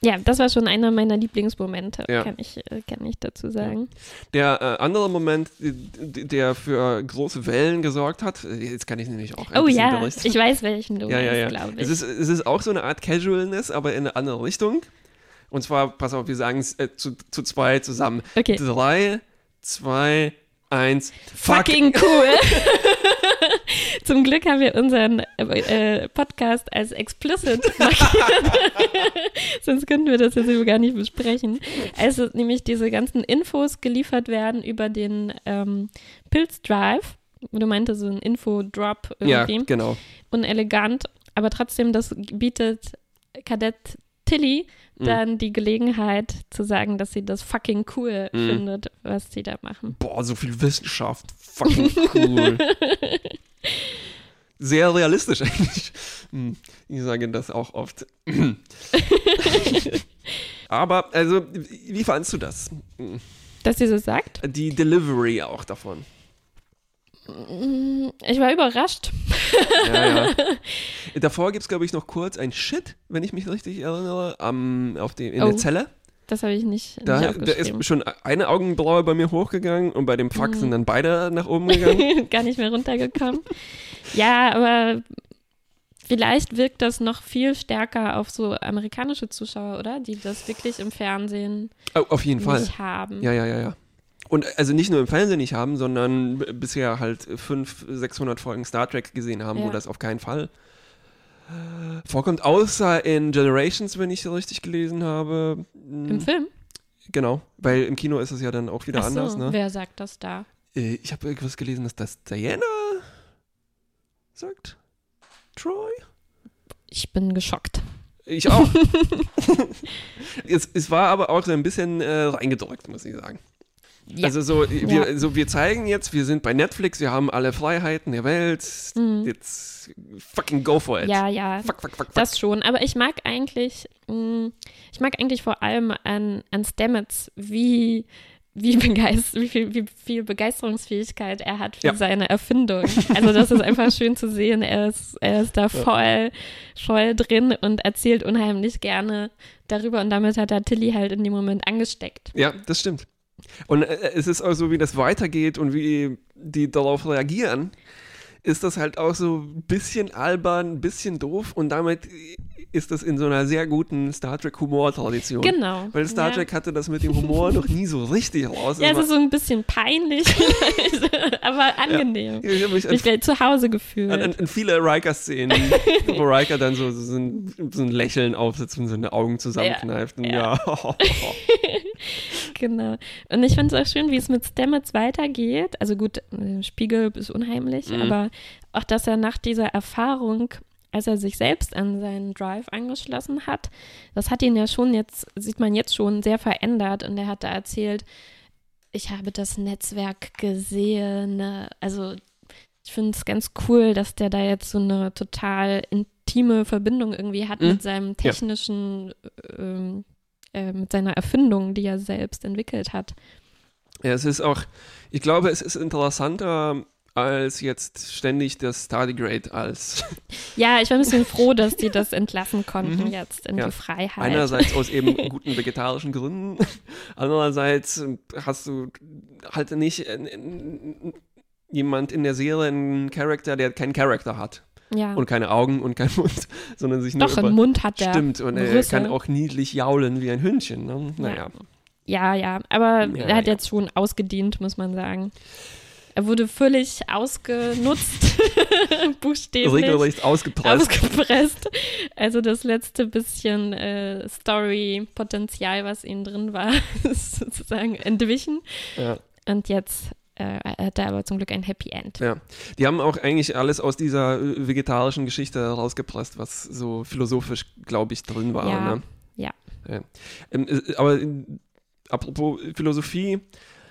Speaker 1: Ja, das war schon einer meiner Lieblingsmomente,
Speaker 2: Ja.
Speaker 1: kann, ich, äh, kann ich dazu sagen.
Speaker 2: Der äh, andere Moment, der für große Wellen gesorgt hat, äh, jetzt kann ich nämlich auch ein
Speaker 1: Oh ja,
Speaker 2: berichten.
Speaker 1: ich weiß, welchen du
Speaker 2: ja, ja, ja.
Speaker 1: meinst, glaube ich.
Speaker 2: Es ist, es ist auch so eine Art Casualness, aber in eine andere Richtung. Und zwar, pass auf, wir sagen es äh, zu, zu zwei zusammen.
Speaker 1: okay.
Speaker 2: Drei, zwei, eins. Fuck.
Speaker 1: Fucking cool. Zum Glück haben wir unseren äh, äh, Podcast als explicit markiert. Sonst könnten wir das jetzt gar nicht besprechen. Also nämlich diese ganzen Infos geliefert werden über den ähm, Pilz Drive. Du meinte so ein Info-Drop
Speaker 2: Ja,
Speaker 1: irgendwie.
Speaker 2: genau.
Speaker 1: Unelegant, aber trotzdem, das bietet Kadett Tilly
Speaker 2: Mhm.
Speaker 1: dann die Gelegenheit zu sagen, dass sie das fucking cool
Speaker 2: Mhm.
Speaker 1: findet, was sie da machen.
Speaker 2: Boah, so viel Wissenschaft. Fucking cool. Sehr realistisch eigentlich. Hm, Ich sage das auch oft. Aber, also, wie fandst du das?
Speaker 1: Dass sie so sagt?
Speaker 2: Die Delivery auch davon.
Speaker 1: Ich war überrascht.
Speaker 2: Ja, ja. Davor gibt es, glaube ich, noch kurz ein Shit, wenn ich mich richtig erinnere, am, auf dem, in
Speaker 1: Oh,
Speaker 2: der Zelle.
Speaker 1: Das habe ich nicht,
Speaker 2: Da,
Speaker 1: nicht
Speaker 2: da ist schon eine Augenbraue bei mir hochgegangen und bei dem Fuck
Speaker 1: Mhm.
Speaker 2: sind dann beide nach oben gegangen.
Speaker 1: Gar nicht mehr runtergekommen. ja, aber vielleicht wirkt das noch viel stärker auf so amerikanische Zuschauer, oder? Die das wirklich im Fernsehen
Speaker 2: oh, auf jeden Fall.
Speaker 1: haben.
Speaker 2: Ja, ja, ja, ja. Und also nicht nur im Fernsehen nicht haben, sondern bisher halt 500, 600 Folgen Star Trek gesehen haben, wo
Speaker 1: Ja.
Speaker 2: das auf keinen Fall äh, vorkommt, außer in Generations, wenn ich richtig gelesen habe. Hm,
Speaker 1: Im Film?
Speaker 2: Genau, weil im Kino ist es ja dann auch wieder
Speaker 1: so,
Speaker 2: anders. Ne?
Speaker 1: wer sagt das da?
Speaker 2: Äh, Ich habe irgendwas gelesen, dass das Diana sagt. Troy?
Speaker 1: Ich bin geschockt.
Speaker 2: Ich auch. es, es war aber auch so ein bisschen äh, reingedrückt, muss ich sagen.
Speaker 1: Ja.
Speaker 2: Also so wir,
Speaker 1: Ja.
Speaker 2: so, wir zeigen jetzt, wir sind bei Netflix, wir haben alle Freiheiten der Welt.
Speaker 1: Mhm.
Speaker 2: Jetzt fucking go for it.
Speaker 1: Ja, ja.
Speaker 2: Fuck, fuck, fuck, fuck.
Speaker 1: Das schon, aber ich mag eigentlich, mh, ich mag eigentlich vor allem an, an Stamets, wie, wie, begeist, wie, viel, wie viel Begeisterungsfähigkeit er hat für
Speaker 2: Ja.
Speaker 1: seine Erfindung. Also das ist einfach schön zu sehen. Er ist, er ist da voll, voll drin und erzählt unheimlich gerne darüber und damit hat er Tilly halt in dem Moment angesteckt.
Speaker 2: Ja, das stimmt. Und äh, es ist auch so, wie das weitergeht und wie die darauf reagieren, ist das halt auch so ein bisschen albern, ein bisschen doof und damit ist das in so einer sehr guten Star Trek Humor-Tradition.
Speaker 1: Genau.
Speaker 2: Weil Star
Speaker 1: ja.
Speaker 2: Trek hatte das mit dem Humor noch nie so richtig raus.
Speaker 1: Ja, es ist so ein bisschen peinlich, aber angenehm.
Speaker 2: ich habe mich an,
Speaker 1: zu Hause gefühlt.
Speaker 2: an, an, viele Riker-Szenen, wo Riker dann so, so, ein, so ein Lächeln aufsetzt und seine Augen zusammenkneift.
Speaker 1: ja.
Speaker 2: ja.
Speaker 1: Genau. Und ich finde es auch schön, wie es mit Stamets weitergeht. Also gut, äh, Spiegel ist unheimlich,
Speaker 2: Mhm.
Speaker 1: aber auch, dass er nach dieser Erfahrung, als er sich selbst an seinen Drive angeschlossen hat, das hat ihn ja schon jetzt, sieht man jetzt schon, sehr verändert. Und er hat da erzählt, ich habe das Netzwerk gesehen. äh, Also ich finde es ganz cool, dass der da jetzt so eine total intime Verbindung irgendwie hat
Speaker 2: Mhm.
Speaker 1: mit seinem technischen, ähm, äh, mit seiner Erfindung, die er selbst entwickelt hat.
Speaker 2: ja, es ist auch, ich glaube, es ist interessanter als jetzt ständig das Tardigrade als
Speaker 1: Ja, ich war ein bisschen froh, dass die das entlassen konnten
Speaker 2: Mhm.
Speaker 1: jetzt in
Speaker 2: Ja.
Speaker 1: die Freiheit.
Speaker 2: einerseits aus eben guten vegetarischen Gründen, andererseits hast du halt nicht äh, jemand in der Serie, einen Charakter, der keinen Charakter hat
Speaker 1: ja.
Speaker 2: und keine Augen und keinen Mund, sondern sich nur
Speaker 1: Doch,
Speaker 2: über
Speaker 1: einen Mund hat der.
Speaker 2: Stimmt, und er
Speaker 1: Brüste.
Speaker 2: kann auch niedlich jaulen wie ein Hündchen. Ne? Naja.
Speaker 1: Ja, ja, aber
Speaker 2: Ja,
Speaker 1: er hat
Speaker 2: ja.
Speaker 1: jetzt schon ausgedient, muss man sagen. Er wurde völlig ausgenutzt, buchstäblich.
Speaker 2: Regelrecht ausgepresst.
Speaker 1: Ausgepresst. Also das letzte bisschen äh, Story-Potenzial, was ihnen drin war, ist sozusagen entwichen.
Speaker 2: ja.
Speaker 1: Und jetzt äh, hat er aber zum Glück ein Happy End.
Speaker 2: Ja. Die haben auch eigentlich alles aus dieser äh, vegetarischen Geschichte rausgepresst, was so philosophisch, glaube ich, drin war.
Speaker 1: Ja,
Speaker 2: Ne?
Speaker 1: ja.
Speaker 2: ja. Ähm, äh, aber äh, apropos Philosophie,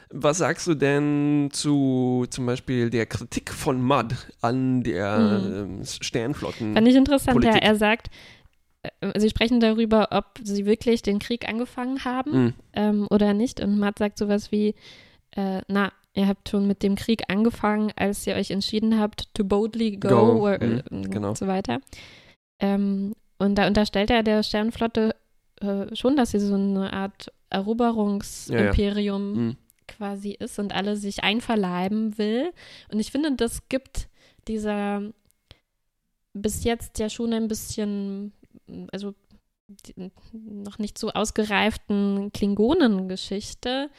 Speaker 2: was sagst du denn zu zum Beispiel der Kritik von Mudd an der ähm, Sternflotten?
Speaker 1: Fand ich interessant, ja. Er sagt, äh, sie sprechen darüber, ob sie wirklich den Krieg angefangen haben
Speaker 2: Mhm.
Speaker 1: ähm, oder nicht. Und Matt sagt sowas wie, äh, na, ihr habt schon mit dem Krieg angefangen, als ihr euch entschieden habt, to boldly go,
Speaker 2: Go,
Speaker 1: or,
Speaker 2: mhm,
Speaker 1: äh,
Speaker 2: genau.
Speaker 1: und so weiter. Ähm, und da unterstellt er der Sternenflotte äh, schon, dass sie so eine Art Eroberungsimperium
Speaker 2: Mhm.
Speaker 1: Quasi ist und alle sich einverleiben will. Und ich finde, das gibt dieser bis jetzt ja schon ein bisschen, also noch nicht so ausgereiften Klingonengeschichte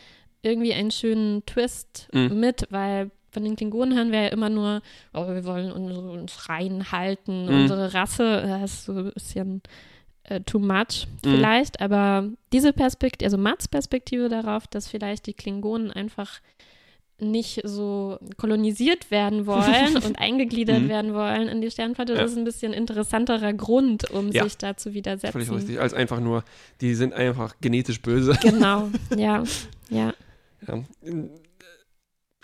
Speaker 1: irgendwie einen schönen Twist
Speaker 2: Mhm.
Speaker 1: mit, weil von den Klingonen hören wir ja immer nur, oh, wir wollen unsere, uns reinhalten,
Speaker 2: Mhm.
Speaker 1: unsere Rasse, das ist so ein bisschen äh, too much
Speaker 2: Mhm.
Speaker 1: vielleicht, aber diese Perspektive, also Mats Perspektive darauf, dass vielleicht die Klingonen einfach nicht so kolonisiert werden wollen und eingegliedert
Speaker 2: Mhm.
Speaker 1: werden wollen in die Sternflotte,
Speaker 2: Ja.
Speaker 1: das ist ein bisschen interessanterer Grund, um
Speaker 2: Ja.
Speaker 1: sich da zu widersetzen.
Speaker 2: Völlig richtig. Als einfach nur, die sind einfach genetisch böse.
Speaker 1: Genau, ja, ja.
Speaker 2: Ja.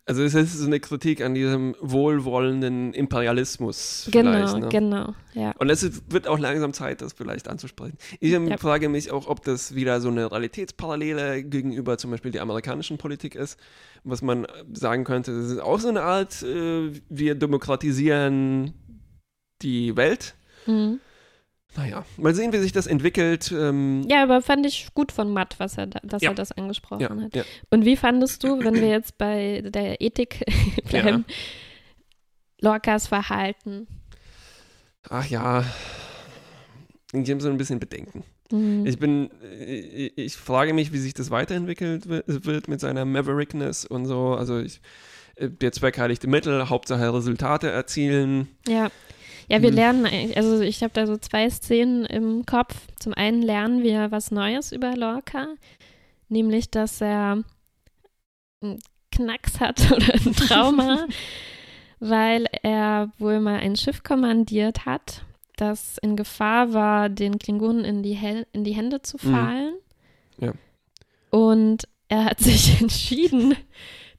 Speaker 2: Also es ist so eine Kritik an diesem wohlwollenden Imperialismus.
Speaker 1: Genau,
Speaker 2: Ne?
Speaker 1: genau, ja.
Speaker 2: Und es wird auch langsam Zeit, das vielleicht anzusprechen. Ich ähm,
Speaker 1: Ja.
Speaker 2: frage mich auch, ob das wieder so eine Realitätsparallele gegenüber zum Beispiel der amerikanischen Politik ist, was man sagen könnte, das ist auch so eine Art, äh, wir demokratisieren die Welt.
Speaker 1: Mhm.
Speaker 2: Naja, mal sehen, wie sich das entwickelt. Ähm,
Speaker 1: Ja, aber fand ich gut von Matt, was er da, dass
Speaker 2: Ja.
Speaker 1: er das angesprochen
Speaker 2: ja,
Speaker 1: hat.
Speaker 2: ja.
Speaker 1: Und wie fandest du, wenn wir jetzt bei der Ethik bleiben, Lorcas Verhalten?
Speaker 2: Ach ja, ich habe so ein bisschen Bedenken.
Speaker 1: Mhm.
Speaker 2: Ich bin, ich, ich frage mich, wie sich das weiterentwickelt wi- wird mit seiner Maverickness und so. Also ich, äh, der Zweck heiligt die Mittel, Hauptsache Resultate erzielen.
Speaker 1: Ja. Ja, wir
Speaker 2: Hm.
Speaker 1: lernen eigentlich, also ich habe da so zwei Szenen im Kopf. Zum einen lernen wir was Neues über Lorca, nämlich, dass er einen Knacks hat oder ein Trauma, weil er wohl mal ein Schiff kommandiert hat, das in Gefahr war, den Klingonen in die, Hel in die Hände zu
Speaker 2: Mhm.
Speaker 1: fallen.
Speaker 2: Ja.
Speaker 1: Und er hat sich entschieden,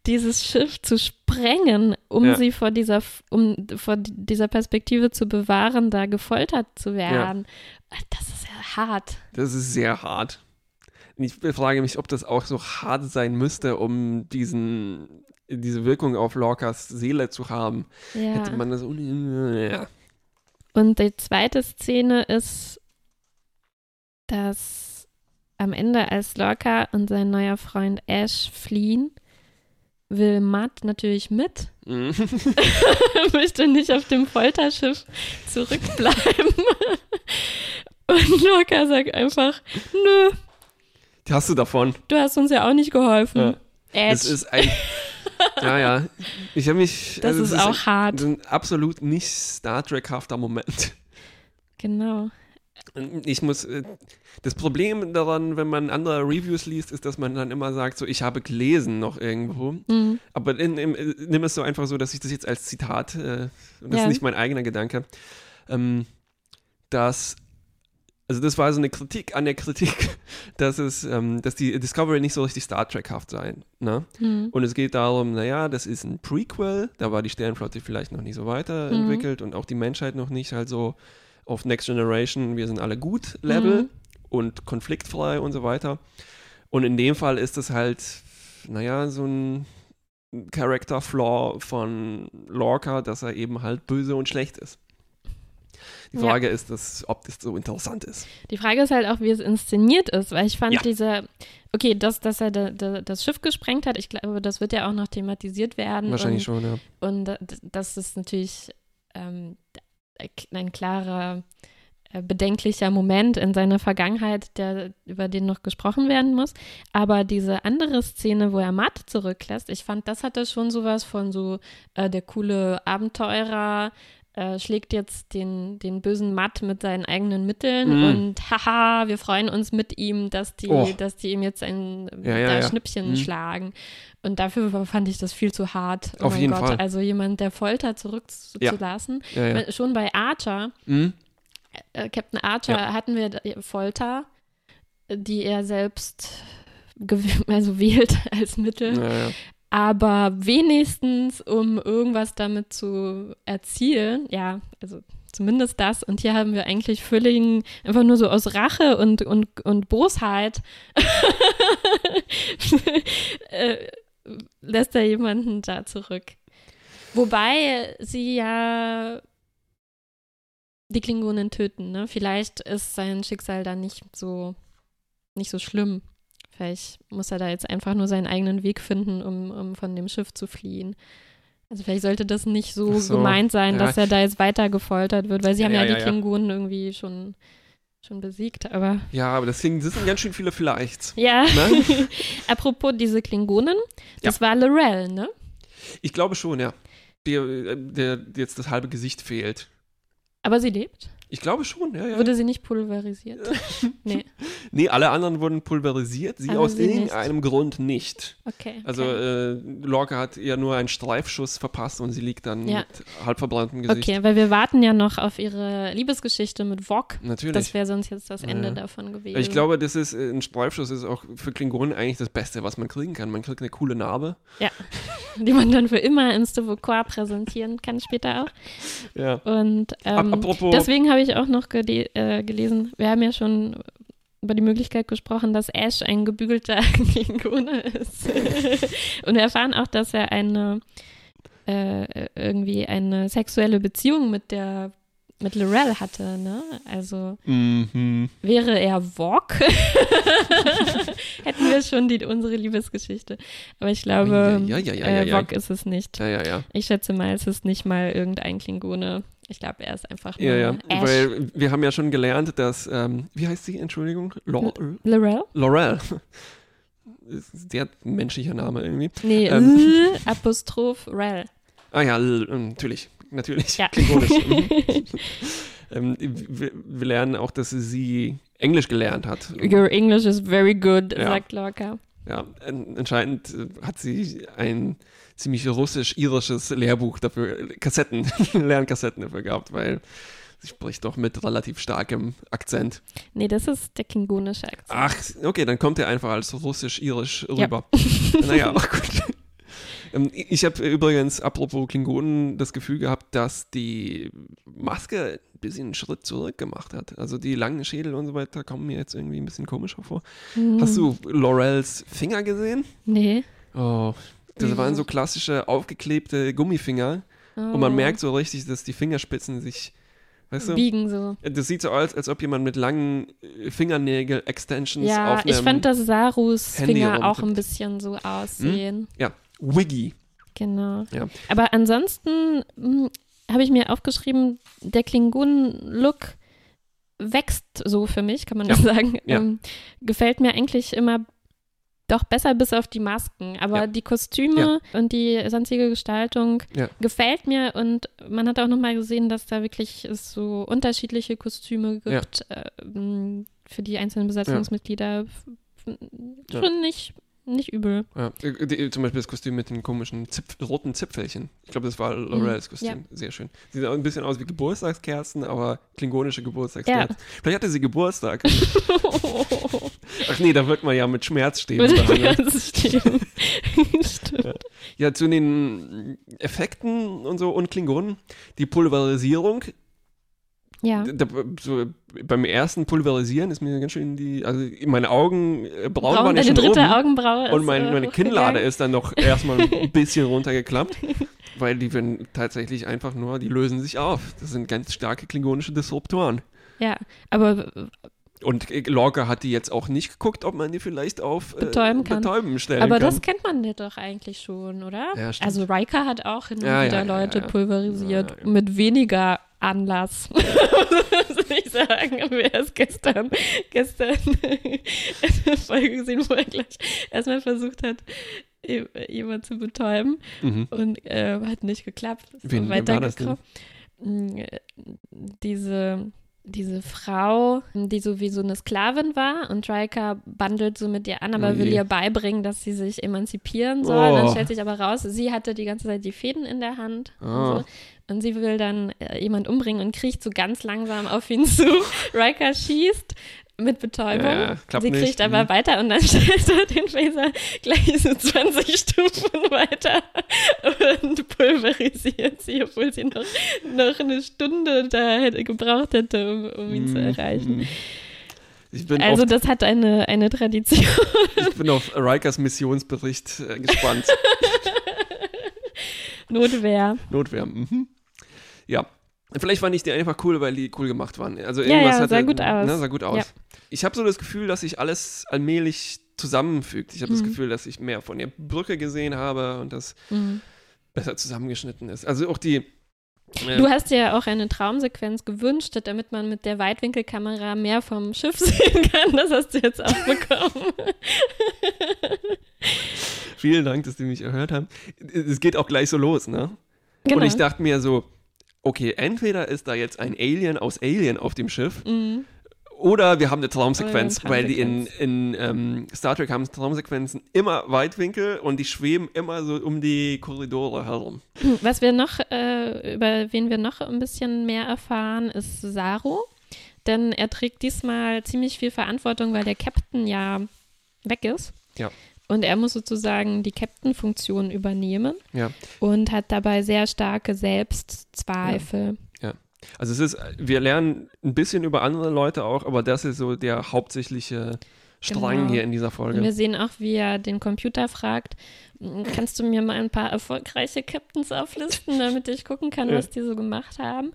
Speaker 1: dieses Schiff zu sprengen, um
Speaker 2: Ja.
Speaker 1: sie vor dieser, um vor dieser Perspektive zu bewahren, da gefoltert zu werden. Das ist ja hart.
Speaker 2: Das ist sehr hart. Ich frage mich, ob das auch so hart sein müsste, um diesen, diese Wirkung auf Lorcas Seele zu haben. Hätte
Speaker 1: Ja.
Speaker 2: man das. Ja.
Speaker 1: Und die zweite Szene ist, dass am Ende, als Lorca und sein neuer Freund Ash fliehen, will Matt natürlich mit,
Speaker 2: Mhm.
Speaker 1: möchte nicht auf dem Folterschiff zurückbleiben. Und Lorca sagt einfach, nö,
Speaker 2: Die hast du davon.
Speaker 1: du hast uns ja auch nicht geholfen.
Speaker 2: Ja. Es ist ein. ja, ja. Ich habe mich.
Speaker 1: das
Speaker 2: also
Speaker 1: ist auch
Speaker 2: ein,
Speaker 1: hart.
Speaker 2: ein absolut nicht Star Trek-hafter Moment.
Speaker 1: Genau.
Speaker 2: Ich muss, äh, das Problem daran, wenn man andere Reviews liest, ist, dass man dann immer sagt, so, ich habe gelesen noch irgendwo.
Speaker 1: Mhm.
Speaker 2: Aber in, in, äh, nimm es so einfach so, dass ich das jetzt als Zitat, äh, und das
Speaker 1: Ja.
Speaker 2: ist nicht mein eigener Gedanke, ähm, dass, also das war so eine Kritik an der Kritik, dass es, ähm, dass die Discovery nicht so richtig Star Trek-haft sei. Ne?
Speaker 1: Mhm.
Speaker 2: Und es geht darum, naja, das ist ein Prequel, da war die Sternflotte vielleicht noch nicht so weiterentwickelt und auch die Menschheit noch nicht halt so auf Next Generation, wir sind alle gut Level
Speaker 1: Mhm.
Speaker 2: und konfliktfrei und so weiter. Und in dem Fall ist es halt, naja, so ein Character Flaw von Lorca, dass er eben halt böse und schlecht ist. Die
Speaker 1: Ja.
Speaker 2: Frage ist, dass, ob das so interessant ist.
Speaker 1: Die Frage ist halt auch, wie es inszeniert ist, weil ich fand
Speaker 2: Ja.
Speaker 1: diese, okay, dass, dass er da, da, das Schiff gesprengt hat, ich glaube, das wird ja auch noch thematisiert werden.
Speaker 2: Wahrscheinlich
Speaker 1: und,
Speaker 2: schon, ja.
Speaker 1: Und da- das ist natürlich ähm, ein klarer, äh, bedenklicher Moment in seiner Vergangenheit, der, über den noch gesprochen werden muss. Aber diese andere Szene, wo er Matt zurücklässt, ich fand, das hatte schon sowas von so äh, der coole Abenteurer, äh, schlägt jetzt den, den bösen Matt mit seinen eigenen Mitteln
Speaker 2: Mhm.
Speaker 1: und haha, wir freuen uns mit ihm, dass die,
Speaker 2: Oh.
Speaker 1: dass die ihm jetzt ein
Speaker 2: Ja, ja, ja.
Speaker 1: Schnippchen
Speaker 2: Mhm.
Speaker 1: schlagen. Und dafür fand ich das viel zu hart. Oh
Speaker 2: Auf
Speaker 1: mein
Speaker 2: jeden
Speaker 1: Gott,
Speaker 2: Fall.
Speaker 1: also jemand der Folter zurückzulassen. Schon bei Archer,
Speaker 2: Hm?
Speaker 1: äh, Captain Archer, hatten wir Folter, äh, die er selbst also wählt als Mittel.
Speaker 2: Ja, ja.
Speaker 1: Aber wenigstens, um irgendwas damit zu erzielen, ja, also zumindest das. Und hier haben wir eigentlich völlig einfach nur so aus Rache und, und, und Bosheit äh, lässt er jemanden da zurück. Wobei sie ja die Klingonen töten, ne? Vielleicht ist sein Schicksal dann nicht so nicht so schlimm. Vielleicht muss er da jetzt einfach nur seinen eigenen Weg finden, um, um von dem Schiff zu fliehen. Also vielleicht sollte das nicht so,
Speaker 2: so,
Speaker 1: gemeint sein,
Speaker 2: ja.
Speaker 1: dass er da jetzt weiter gefoltert wird, weil sie haben
Speaker 2: Ja,
Speaker 1: ja,
Speaker 2: ja,
Speaker 1: die
Speaker 2: ja.
Speaker 1: Klingonen irgendwie schon, schon besiegt. Aber
Speaker 2: Ja, aber das, sind- ganz schön viele Vielleicht.
Speaker 1: ja,
Speaker 2: Ne?
Speaker 1: apropos diese Klingonen, das war Lorel, ne?
Speaker 2: Ich glaube schon, ja. Äh, der, der jetzt das halbe Gesicht fehlt.
Speaker 1: Aber sie lebt.
Speaker 2: Ich glaube schon, ja, ja.
Speaker 1: Wurde sie nicht pulverisiert? nee,
Speaker 2: Nee, alle anderen wurden pulverisiert, sie
Speaker 1: Aber
Speaker 2: aus
Speaker 1: sie nicht.
Speaker 2: irgendeinem Grund nicht.
Speaker 1: okay.
Speaker 2: Also äh, Lorca hat ihr nur einen Streifschuss verpasst und sie liegt dann
Speaker 1: Ja.
Speaker 2: mit halb verbranntem Gesicht.
Speaker 1: Okay, weil wir warten ja noch auf ihre Liebesgeschichte mit Vog.
Speaker 2: Natürlich.
Speaker 1: Das wäre sonst jetzt das Ende
Speaker 2: Ja.
Speaker 1: davon gewesen.
Speaker 2: ich glaube, das ist äh, ein Streifschuss ist auch für Klingonen eigentlich das Beste, was man kriegen kann. Man kriegt eine coole Narbe.
Speaker 1: Die man dann für immer ins Devocore präsentieren kann, später auch.
Speaker 2: Ja.
Speaker 1: Und ähm,
Speaker 2: apropos-
Speaker 1: deswegen habe ich auch noch gele äh, gelesen, wir haben ja schon über die Möglichkeit gesprochen, dass Ash ein gebügelter Klingone ist. Und wir erfahren auch, dass er eine äh, irgendwie eine sexuelle Beziehung mit der mit Lorel hatte, ne? Also
Speaker 2: Mhm.
Speaker 1: wäre er Vog, hätten wir schon die, unsere Liebesgeschichte. Aber ich glaube,
Speaker 2: Ja, ja, ja,
Speaker 1: äh. Vog ist es nicht.
Speaker 2: Ja, ja, ja.
Speaker 1: Ich schätze mal, es ist nicht mal irgendein Klingone. Ich glaube, er ist einfach nur
Speaker 2: Ja, ja.
Speaker 1: Ash.
Speaker 2: Weil wir haben ja schon gelernt, dass, ähm, wie heißt sie, Entschuldigung? Lor
Speaker 1: Lorel?
Speaker 2: Ist Der menschlicher Name irgendwie.
Speaker 1: Nee,
Speaker 2: Ähm.
Speaker 1: L Apostroph Rel.
Speaker 2: Ah ja, natürlich. Natürlich.
Speaker 1: Ja.
Speaker 2: Klingonisch. Mhm. ähm, wir, wir lernen auch, dass sie Englisch gelernt hat.
Speaker 1: Your English is very good,
Speaker 2: Ja.
Speaker 1: sagt Lorca.
Speaker 2: Ja, an- anscheinend äh, hat sie ein ziemlich russisch-irisches Lehrbuch dafür, Kassetten, Lernkassetten dafür gehabt, weil sie spricht doch mit relativ starkem Akzent.
Speaker 1: Nee, das ist der klingonische Akzent.
Speaker 2: Ach, okay, dann kommt er einfach als russisch-irisch
Speaker 1: Ja.
Speaker 2: rüber. naja, ach gut. Ähm, Ich habe übrigens, apropos Klingonen, das Gefühl gehabt, dass die Maske ein bisschen einen Schritt zurück gemacht hat. Also die langen Schädel und so weiter kommen mir jetzt irgendwie ein bisschen komischer vor.
Speaker 1: Hm.
Speaker 2: Hast du Laurels Finger gesehen?
Speaker 1: Nee.
Speaker 2: Oh, das waren so klassische aufgeklebte Gummifinger.
Speaker 1: Oh.
Speaker 2: Und man merkt so richtig, dass die Fingerspitzen sich, weißt du?
Speaker 1: Biegen so.
Speaker 2: Das sieht so aus, als ob jemand mit langen äh, Fingernägel-Extensions
Speaker 1: Ja,
Speaker 2: auf
Speaker 1: ich
Speaker 2: einem
Speaker 1: fand, dass Sarus
Speaker 2: Handy
Speaker 1: Finger auch
Speaker 2: rumtippt.
Speaker 1: ein bisschen so aussehen.
Speaker 2: Ja, Wiggy.
Speaker 1: Genau.
Speaker 2: Ja.
Speaker 1: Aber ansonsten hm, habe ich mir aufgeschrieben, der Klingonen-Look wächst so für mich, kann man
Speaker 2: Ja.
Speaker 1: das sagen.
Speaker 2: Ja.
Speaker 1: Ähm, gefällt mir eigentlich immer doch besser bis auf die Masken. Aber
Speaker 2: Ja.
Speaker 1: die Kostüme und die sonstige Gestaltung
Speaker 2: Ja.
Speaker 1: gefällt mir und man hat auch nochmal gesehen, dass da wirklich es so unterschiedliche Kostüme
Speaker 2: Ja.
Speaker 1: gibt äh, für die einzelnen Besatzungsmitglieder. F- f-
Speaker 2: Ja.
Speaker 1: Schon nicht, übel.
Speaker 2: Ja, äh, die, zum Beispiel das Kostüm mit den komischen Zipf roten Zipfelchen. Ich glaube, das war Laurels Kostüm.
Speaker 1: Mhm. Ja.
Speaker 2: Sehr schön. Sieht auch ein bisschen aus wie Geburtstagskerzen, aber klingonische Geburtstagskerzen. Vielleicht hatte sie Geburtstag. Ach nee, da wird man ja mit Schmerzstäben
Speaker 1: Würde
Speaker 2: behandelt.
Speaker 1: das stimmt. stimmt.
Speaker 2: Ja, zu den Effekten und so und Klingonen. Die Pulverisierung.
Speaker 1: Ja.
Speaker 2: Da, so, beim ersten Pulverisieren ist mir ganz schön die, also meine Augen äh, braun, waren ja
Speaker 1: deine
Speaker 2: schon
Speaker 1: dritte
Speaker 2: oben.
Speaker 1: Augenbraue
Speaker 2: Und
Speaker 1: ist,
Speaker 2: mein,
Speaker 1: äh,
Speaker 2: meine Kinnlade ist dann noch erstmal ein bisschen runtergeklappt, weil die werden tatsächlich einfach nur, die lösen sich auf. Das sind ganz starke klingonische Disruptoren.
Speaker 1: Ja, aber
Speaker 2: Und äh, Lorca hat die jetzt auch nicht geguckt, ob man die vielleicht auf äh,
Speaker 1: Betäuben kann.
Speaker 2: Betäuben stellen
Speaker 1: Aber
Speaker 2: kann.
Speaker 1: das kennt man ja doch eigentlich schon, oder?
Speaker 2: Ja,
Speaker 1: also Riker hat auch hin und
Speaker 2: Ja,
Speaker 1: wieder
Speaker 2: ja,
Speaker 1: Leute pulverisiert, mit weniger Anlass. Muss ich sagen, aber erst gestern, gestern eine Folge gesehen, wo er gleich erstmal versucht hat, je- jemand zu betäuben
Speaker 2: Mhm.
Speaker 1: und äh, hat nicht geklappt.
Speaker 2: Wen- wer war das denn?
Speaker 1: Mm, Diese, diese Frau, die so wie so eine Sklavin war und Riker bandelt so mit ihr an, aber
Speaker 2: Oh
Speaker 1: will ihr beibringen, dass sie sich emanzipieren soll.
Speaker 2: Oh.
Speaker 1: Dann stellt sich aber raus, sie hatte die ganze Zeit die Fäden in der Hand.
Speaker 2: Ah.
Speaker 1: Und, so. und sie will dann äh, jemand umbringen und kriecht so ganz langsam auf ihn zu. Riker schießt mit Betäubung.
Speaker 2: Ja,
Speaker 1: sie
Speaker 2: nicht.
Speaker 1: kriegt aber
Speaker 2: Mhm.
Speaker 1: weiter und dann stellt er den Phaser gleich so 20 Stufen weiter und pulverisiert sie, obwohl sie noch, noch eine Stunde da hätte, gebraucht hätte, um, um ihn zu
Speaker 2: Mhm.
Speaker 1: erreichen.
Speaker 2: Ich bin,
Speaker 1: Also
Speaker 2: auf,
Speaker 1: das hat eine, eine Tradition.
Speaker 2: ich bin auf Rikers Missionsbericht äh, gespannt.
Speaker 1: Notwehr.
Speaker 2: Notwehr. Mhm. Ja. Vielleicht fand ich die einfach cool, weil die cool gemacht waren. Also
Speaker 1: Ja,
Speaker 2: irgendwas
Speaker 1: ja,
Speaker 2: hatte,
Speaker 1: sah gut aus.
Speaker 2: Ne, sah gut aus.
Speaker 1: Ja.
Speaker 2: Ich habe so das Gefühl, dass sich alles allmählich zusammenfügt. Ich habe das
Speaker 1: Mhm.
Speaker 2: Gefühl, dass ich mehr von der Brücke gesehen habe und das
Speaker 1: Mhm.
Speaker 2: besser zusammengeschnitten ist. Also auch die. äh,
Speaker 1: Du hast ja auch eine Traumsequenz gewünscht, damit man mit der Weitwinkelkamera mehr vom Schiff sehen kann. Das hast du jetzt auch bekommen.
Speaker 2: vielen Dank, dass die mich erhört haben. Es geht auch gleich so los, ne?
Speaker 1: genau.
Speaker 2: Und ich dachte mir so, okay, entweder ist da jetzt ein Alien aus Alien auf dem Schiff
Speaker 1: Mhm.
Speaker 2: oder wir haben eine Traumsequenz,
Speaker 1: Oder eine
Speaker 2: weil die in, in ähm, Star Trek haben Traumsequenzen immer Weitwinkel und die schweben immer so um die Korridore herum.
Speaker 1: Was wir noch, äh, über wen wir noch ein bisschen mehr erfahren, ist Saru. Denn er trägt diesmal ziemlich viel Verantwortung, weil der Captain ja weg ist.
Speaker 2: Ja.
Speaker 1: Und er muss sozusagen die Captain-Funktion übernehmen
Speaker 2: Ja.
Speaker 1: und hat dabei sehr starke Selbstzweifel.
Speaker 2: Also es ist, wir lernen ein bisschen über andere Leute auch, aber das ist so der hauptsächliche Strang
Speaker 1: Genau.
Speaker 2: hier in dieser
Speaker 1: Und
Speaker 2: Folge.
Speaker 1: wir sehen auch, wie er den Computer fragt, "M, kannst du mir mal ein paar erfolgreiche Captains auflisten, damit ich gucken kann, was die so gemacht haben.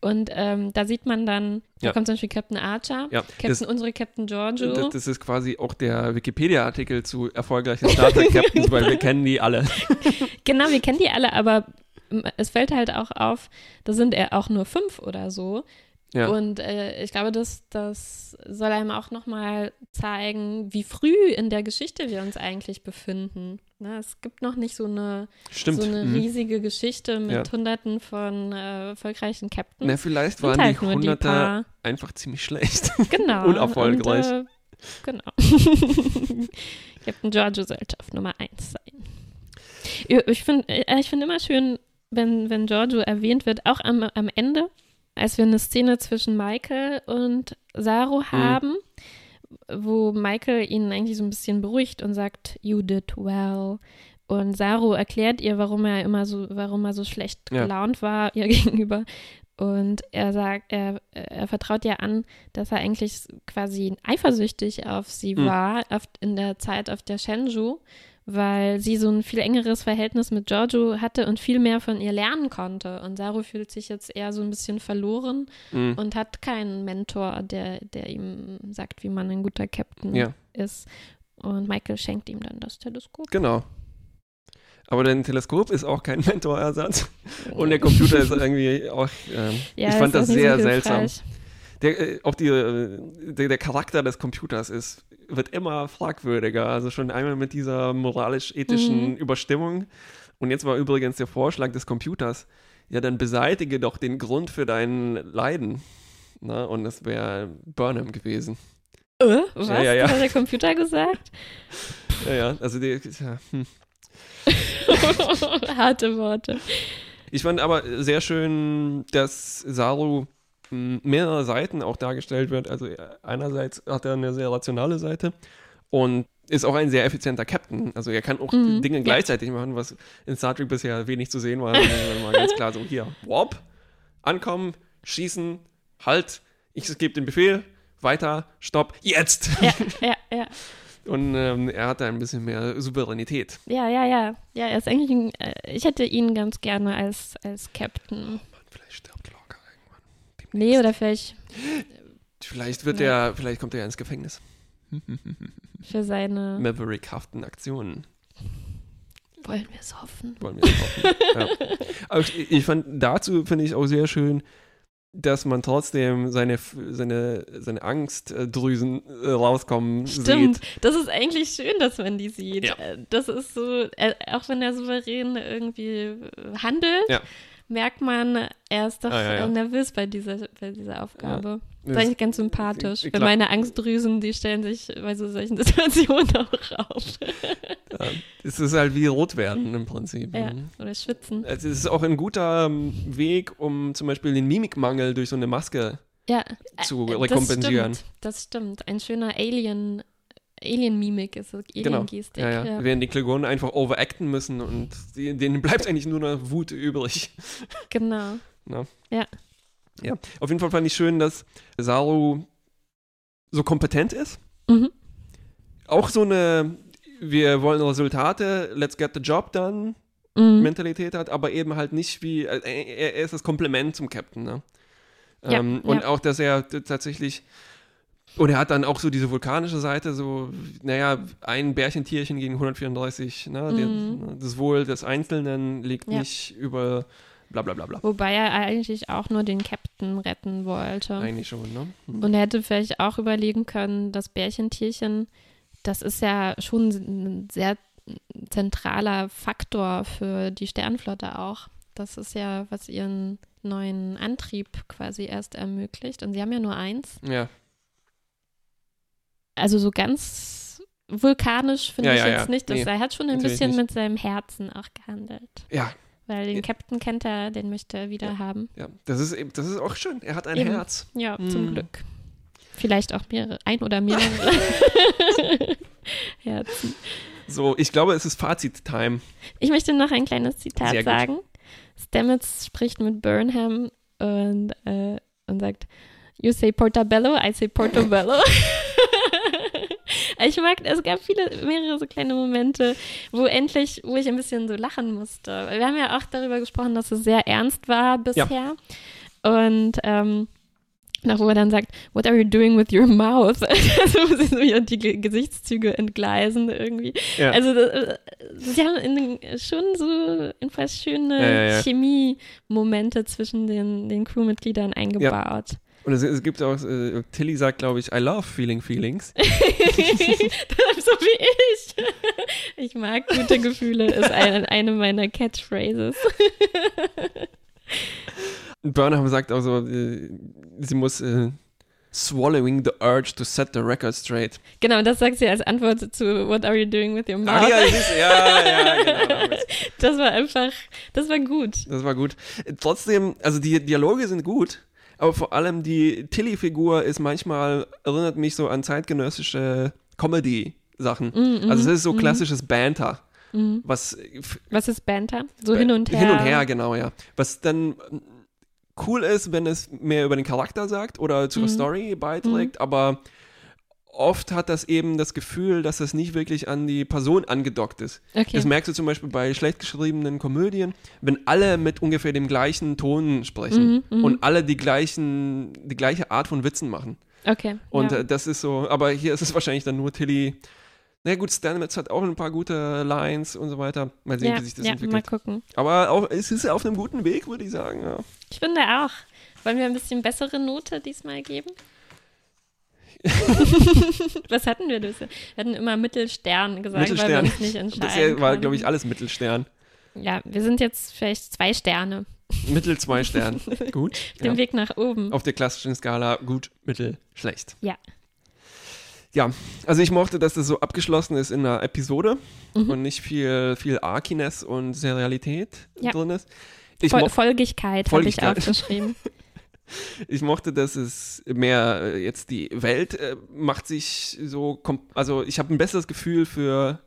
Speaker 1: Und ähm, da sieht man dann, da
Speaker 2: Ja.
Speaker 1: kommt zum Beispiel Captain Archer,
Speaker 2: Ja,
Speaker 1: Captain,
Speaker 2: das-
Speaker 1: unsere Captain Giorgio.
Speaker 2: Das, das ist quasi auch der Wikipedia-Artikel zu erfolgreichen Star Trek Captains, weil wir kennen die alle.
Speaker 1: Genau, wir kennen die alle, aber es fällt halt auch auf, da sind er auch nur fünf oder so.
Speaker 2: Ja.
Speaker 1: Und äh, ich glaube, das, das soll einem auch nochmal zeigen, wie früh in der Geschichte wir uns eigentlich befinden. Ne, es gibt noch nicht so eine,
Speaker 2: Stimmt.
Speaker 1: so eine
Speaker 2: Mhm.
Speaker 1: riesige Geschichte mit
Speaker 2: Ja.
Speaker 1: hunderten von äh, erfolgreichen Captains.
Speaker 2: Na, vielleicht waren
Speaker 1: halt
Speaker 2: die
Speaker 1: nur die
Speaker 2: einfach ziemlich schlecht.
Speaker 1: Genau.
Speaker 2: unerfolgreich.
Speaker 1: Und, äh, genau. Captain Giorgio sollte auf Nummer 1 sein. Ich finde äh, ich find immer schön, wenn, wenn Giorgio erwähnt wird, auch am, am Ende, als wir eine Szene zwischen Michael und Saru
Speaker 2: Mhm.
Speaker 1: haben, wo Michael ihn eigentlich so ein bisschen beruhigt und sagt, you did well. Und Saru erklärt ihr, warum er immer so, warum er so schlecht
Speaker 2: Ja.
Speaker 1: gelaunt war ihr gegenüber. Und er sagt, er, er vertraut ihr an, dass er eigentlich quasi eifersüchtig auf sie
Speaker 2: Mhm.
Speaker 1: war, auf, in der Zeit auf der Shenzhou, weil sie so ein viel engeres Verhältnis mit Giorgio hatte und viel mehr von ihr lernen konnte. Und Saru fühlt sich jetzt eher so ein bisschen verloren
Speaker 2: Mhm.
Speaker 1: und hat keinen Mentor, der, der ihm sagt, wie man ein guter Captain
Speaker 2: Ja,
Speaker 1: ist. Und Michael schenkt ihm dann das Teleskop.
Speaker 2: genau. Aber dein Teleskop ist auch kein Mentorersatz. Und der Computer ist irgendwie auch. Ähm,
Speaker 1: Ja,
Speaker 2: ich fand das sehr seltsam. Der, äh, auch die, äh, der, der Charakter des Computers ist, wird immer fragwürdiger. Also schon einmal mit dieser moralisch-ethischen
Speaker 1: Mhm.
Speaker 2: Überstimmung. Und jetzt war übrigens der Vorschlag des Computers, ja, dann beseitige doch den Grund für dein Leiden. Na, und das wäre Burnham gewesen.
Speaker 1: Äh, was?
Speaker 2: Ja, ja, ja.
Speaker 1: Hat der Computer gesagt?
Speaker 2: Ja, ja, also die, ja, hm.
Speaker 1: Harte Worte.
Speaker 2: Ich fand aber sehr schön, dass Saru mehrere Seiten auch dargestellt wird. Also äh, einerseits hat er eine sehr rationale Seite und ist auch ein sehr effizienter Captain. Also er kann auch
Speaker 1: Mhm,
Speaker 2: Dinge
Speaker 1: ja.
Speaker 2: gleichzeitig machen, was in Star Trek bisher wenig zu sehen war. Sondern mal ganz klar so hier, warp, ankommen, schießen, halt, ich gebe den Befehl, weiter, stopp, jetzt.
Speaker 1: Ja, ja, ja.
Speaker 2: Und ähm, er hatte ein bisschen mehr Souveränität.
Speaker 1: Ja, ja, ja. Ja, er ist eigentlich ein, äh, ich hätte ihn ganz gerne als, als Captain.
Speaker 2: Mann, vielleicht stirbt irgendwann.
Speaker 1: Nee, oder vielleicht
Speaker 2: Vielleicht wird
Speaker 1: Nee.
Speaker 2: er, vielleicht kommt er ja ins Gefängnis.
Speaker 1: für seine,
Speaker 2: Maverick-haften Aktionen.
Speaker 1: wollen wir es hoffen.
Speaker 2: Wollen wir hoffen. ja. Aber ich, ich fand, dazu finde ich auch sehr schön, dass man trotzdem seine, seine, seine Angstdrüsen äh, rauskommen
Speaker 1: Stimmt,
Speaker 2: sieht.
Speaker 1: das ist eigentlich schön, dass man die sieht.
Speaker 2: Ja.
Speaker 1: Äh, Das ist so, äh, auch wenn er souverän irgendwie handelt,
Speaker 2: Ja.
Speaker 1: Merkt man, er ist doch
Speaker 2: Ah, ja, ja.
Speaker 1: nervös bei dieser, bei dieser Aufgabe. Das ist eigentlich ganz sympathisch.
Speaker 2: ich
Speaker 1: Weil meine Angstdrüsen, die stellen sich bei so solchen Situationen auch auf.
Speaker 2: ja, es ist halt wie rot werden im Prinzip.
Speaker 1: ja,
Speaker 2: ne?
Speaker 1: oder schwitzen.
Speaker 2: Es ist auch ein guter ähm, Weg, um zum Beispiel den Mimikmangel durch so eine Maske
Speaker 1: Ja,
Speaker 2: zu
Speaker 1: äh,
Speaker 2: rekompensieren.
Speaker 1: Das stimmt, das stimmt. Ein schöner Alien, Alien-Mimik ist es,
Speaker 2: Genau.
Speaker 1: Alien-Gestik.
Speaker 2: Ja, ja.
Speaker 1: ja.
Speaker 2: Während die Klingonen einfach overacten müssen und denen bleibt eigentlich nur noch Wut übrig.
Speaker 1: Genau.
Speaker 2: Ja, auf jeden Fall fand ich schön, dass Saru so kompetent ist.
Speaker 1: Mhm.
Speaker 2: Auch so eine, wir wollen Resultate, let's get the job done
Speaker 1: Mhm.
Speaker 2: Mentalität hat, aber eben halt nicht wie, äh, er, er ist das Komplement zum Captain, ne?
Speaker 1: Ja,
Speaker 2: ähm, und
Speaker 1: ja.
Speaker 2: auch, dass er tatsächlich, und er hat dann auch so diese vulkanische Seite, so, naja, ein Bärchentierchen gegen 134, ne?
Speaker 1: Mhm.
Speaker 2: Der, das Wohl des Einzelnen liegt
Speaker 1: Ja.
Speaker 2: nicht über bla bla bla bla.
Speaker 1: Wobei er eigentlich auch nur den Captain retten wollte.
Speaker 2: Eigentlich schon, ne? Hm.
Speaker 1: Und er hätte vielleicht auch überlegen können, das Bärchentierchen, das ist ja schon ein sehr zentraler Faktor für die Sternflotte auch. Das ist ja, was ihren neuen Antrieb quasi erst ermöglicht. Und sie haben ja nur eins.
Speaker 2: Ja,
Speaker 1: Also so ganz vulkanisch finde
Speaker 2: Ja,
Speaker 1: ich
Speaker 2: ja,
Speaker 1: jetzt
Speaker 2: ja.
Speaker 1: nicht.
Speaker 2: Nee,
Speaker 1: er hat schon ein bisschen
Speaker 2: nicht.
Speaker 1: mit seinem Herzen auch gehandelt.
Speaker 2: ja,
Speaker 1: Weil den. Captain kennt er, den möchte er wieder haben.
Speaker 2: ja. Das ist eben, das ist auch schön. Er hat ein
Speaker 1: Eben.
Speaker 2: Herz.
Speaker 1: Ja, zum
Speaker 2: Mm.
Speaker 1: Glück. Vielleicht auch mehrere, ein oder mehrere Herzen.
Speaker 2: So, ich glaube, es ist Fazit-Time.
Speaker 1: Ich möchte noch ein kleines Zitat sagen. Stamets spricht mit Burnham und, äh, und sagt, You say Portabello, I say Portobello. ich mag, es gab viele, mehrere so kleine Momente, wo endlich, wo ich ein bisschen so lachen musste. Wir haben ja auch darüber gesprochen, dass es sehr ernst war bisher. Und ähm, nach wo er dann sagt, what are you doing with your mouth? also sie so wieder die Ge- Gesichtszüge entgleisen irgendwie.
Speaker 2: Ja.
Speaker 1: Also äh, sie haben in, schon so einfach schöne
Speaker 2: Ja, ja, ja.
Speaker 1: Chemie-Momente zwischen den, den Crewmitgliedern eingebaut.
Speaker 2: Und es, es gibt auch, äh, Tilly sagt, glaube ich, I love feeling feelings.
Speaker 1: so wie ich. Ich mag gute Gefühle, ist eine, eine meiner Catchphrases.
Speaker 2: Und Burnham sagt auch so, äh, sie muss äh, swallowing the urge to set the record straight.
Speaker 1: Genau, das sagt sie als Antwort zu What are you doing with your mouth?
Speaker 2: Ach ja, du, ja, ja, genau.
Speaker 1: Das war einfach, das war gut.
Speaker 2: Das war gut. Trotzdem, also die Dialoge sind gut, aber vor allem die Tilly-Figur ist manchmal, erinnert mich so an zeitgenössische Comedy-Sachen.
Speaker 1: Mm,
Speaker 2: Also
Speaker 1: mhm,
Speaker 2: es ist so
Speaker 1: mhm,
Speaker 2: klassisches Banter,
Speaker 1: mhm.
Speaker 2: was
Speaker 1: Was ist Banter? So hin und her.
Speaker 2: Hin und her, genau, ja. Was dann mm, cool ist, wenn es mehr über den Charakter sagt oder zur
Speaker 1: Mhm.
Speaker 2: Story beiträgt, aber oft hat das eben das Gefühl, dass es nicht wirklich an die Person angedockt ist.
Speaker 1: Okay.
Speaker 2: Das merkst du zum Beispiel bei schlecht geschriebenen Komödien, wenn alle mit ungefähr dem gleichen Ton sprechen
Speaker 1: Mhm, mhm.
Speaker 2: und alle die gleichen, die gleiche Art von Witzen machen.
Speaker 1: Okay.
Speaker 2: Und
Speaker 1: ja.
Speaker 2: äh, das ist so, aber hier ist es wahrscheinlich dann nur Tilly. Na gut, Stamets hat auch ein paar gute Lines und so weiter. Mal sehen,
Speaker 1: ja,
Speaker 2: wie sich das
Speaker 1: ja,
Speaker 2: entwickelt.
Speaker 1: mal gucken.
Speaker 2: Aber auch, es ist auf einem guten Weg, würde ich sagen.
Speaker 1: Ich finde auch. Wollen wir ein bisschen bessere Note diesmal geben? Was hatten wir das? Wir hatten immer Mittelstern gesagt, weil wir
Speaker 2: Mittelstern.
Speaker 1: uns nicht entscheiden
Speaker 2: Bisher war, glaube ich, alles Mittelstern.
Speaker 1: Ja, wir sind jetzt vielleicht zwei Sterne
Speaker 2: Mittel, zwei Stern. gut.
Speaker 1: auf dem
Speaker 2: Ja.
Speaker 1: Weg nach oben.
Speaker 2: Auf der klassischen Skala gut, mittel, schlecht.
Speaker 1: Ja.
Speaker 2: Ja, also ich mochte, dass das so abgeschlossen ist in einer Episode
Speaker 1: Mhm.
Speaker 2: und nicht viel, viel Arkiness und Serialität
Speaker 1: Ja.
Speaker 2: drin ist. Ich,
Speaker 1: Fol
Speaker 2: mo
Speaker 1: Folgigkeit, habe ich
Speaker 2: Folgigkeit.
Speaker 1: aufgeschrieben.
Speaker 2: ich mochte, dass es mehr äh, jetzt die Welt äh, macht sich so, also ich habe ein besseres Gefühl für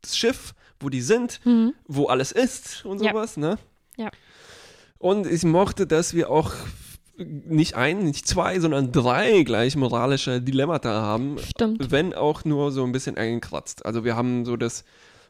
Speaker 2: das Schiff, wo die sind,
Speaker 1: Mhm.
Speaker 2: wo alles ist und
Speaker 1: Ja.
Speaker 2: sowas, ne?
Speaker 1: Ja.
Speaker 2: Und ich mochte, dass wir auch nicht ein, nicht zwei, sondern drei gleich moralische Dilemmata haben,
Speaker 1: Stimmt.
Speaker 2: wenn auch nur so ein bisschen eingekratzt. Also wir haben so das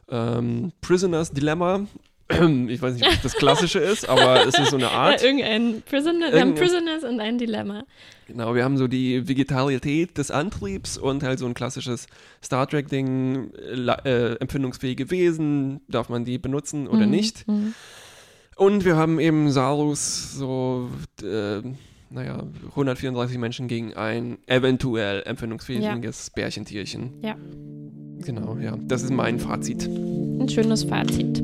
Speaker 2: ähm, Prisoners Dilemma. Ich weiß nicht, ob das klassische ist, aber es ist so eine
Speaker 1: Ja,
Speaker 2: Art.
Speaker 1: irgendein Prisoner, wir haben Prisoners und ein Dilemma.
Speaker 2: Genau, wir haben so die Vegetarität des Antriebs und halt so ein klassisches Star Trek-Ding, äh, äh, empfindungsfähige Wesen, darf man die benutzen oder
Speaker 1: Mhm.
Speaker 2: nicht?
Speaker 1: Mhm.
Speaker 2: Und wir haben eben Sarus so, äh, naja, 134 Menschen gegen ein eventuell empfindungsfähiges Bärchentierchen.
Speaker 1: Ja.
Speaker 2: Genau, ja. Das ist mein Fazit.
Speaker 1: Ein schönes Fazit.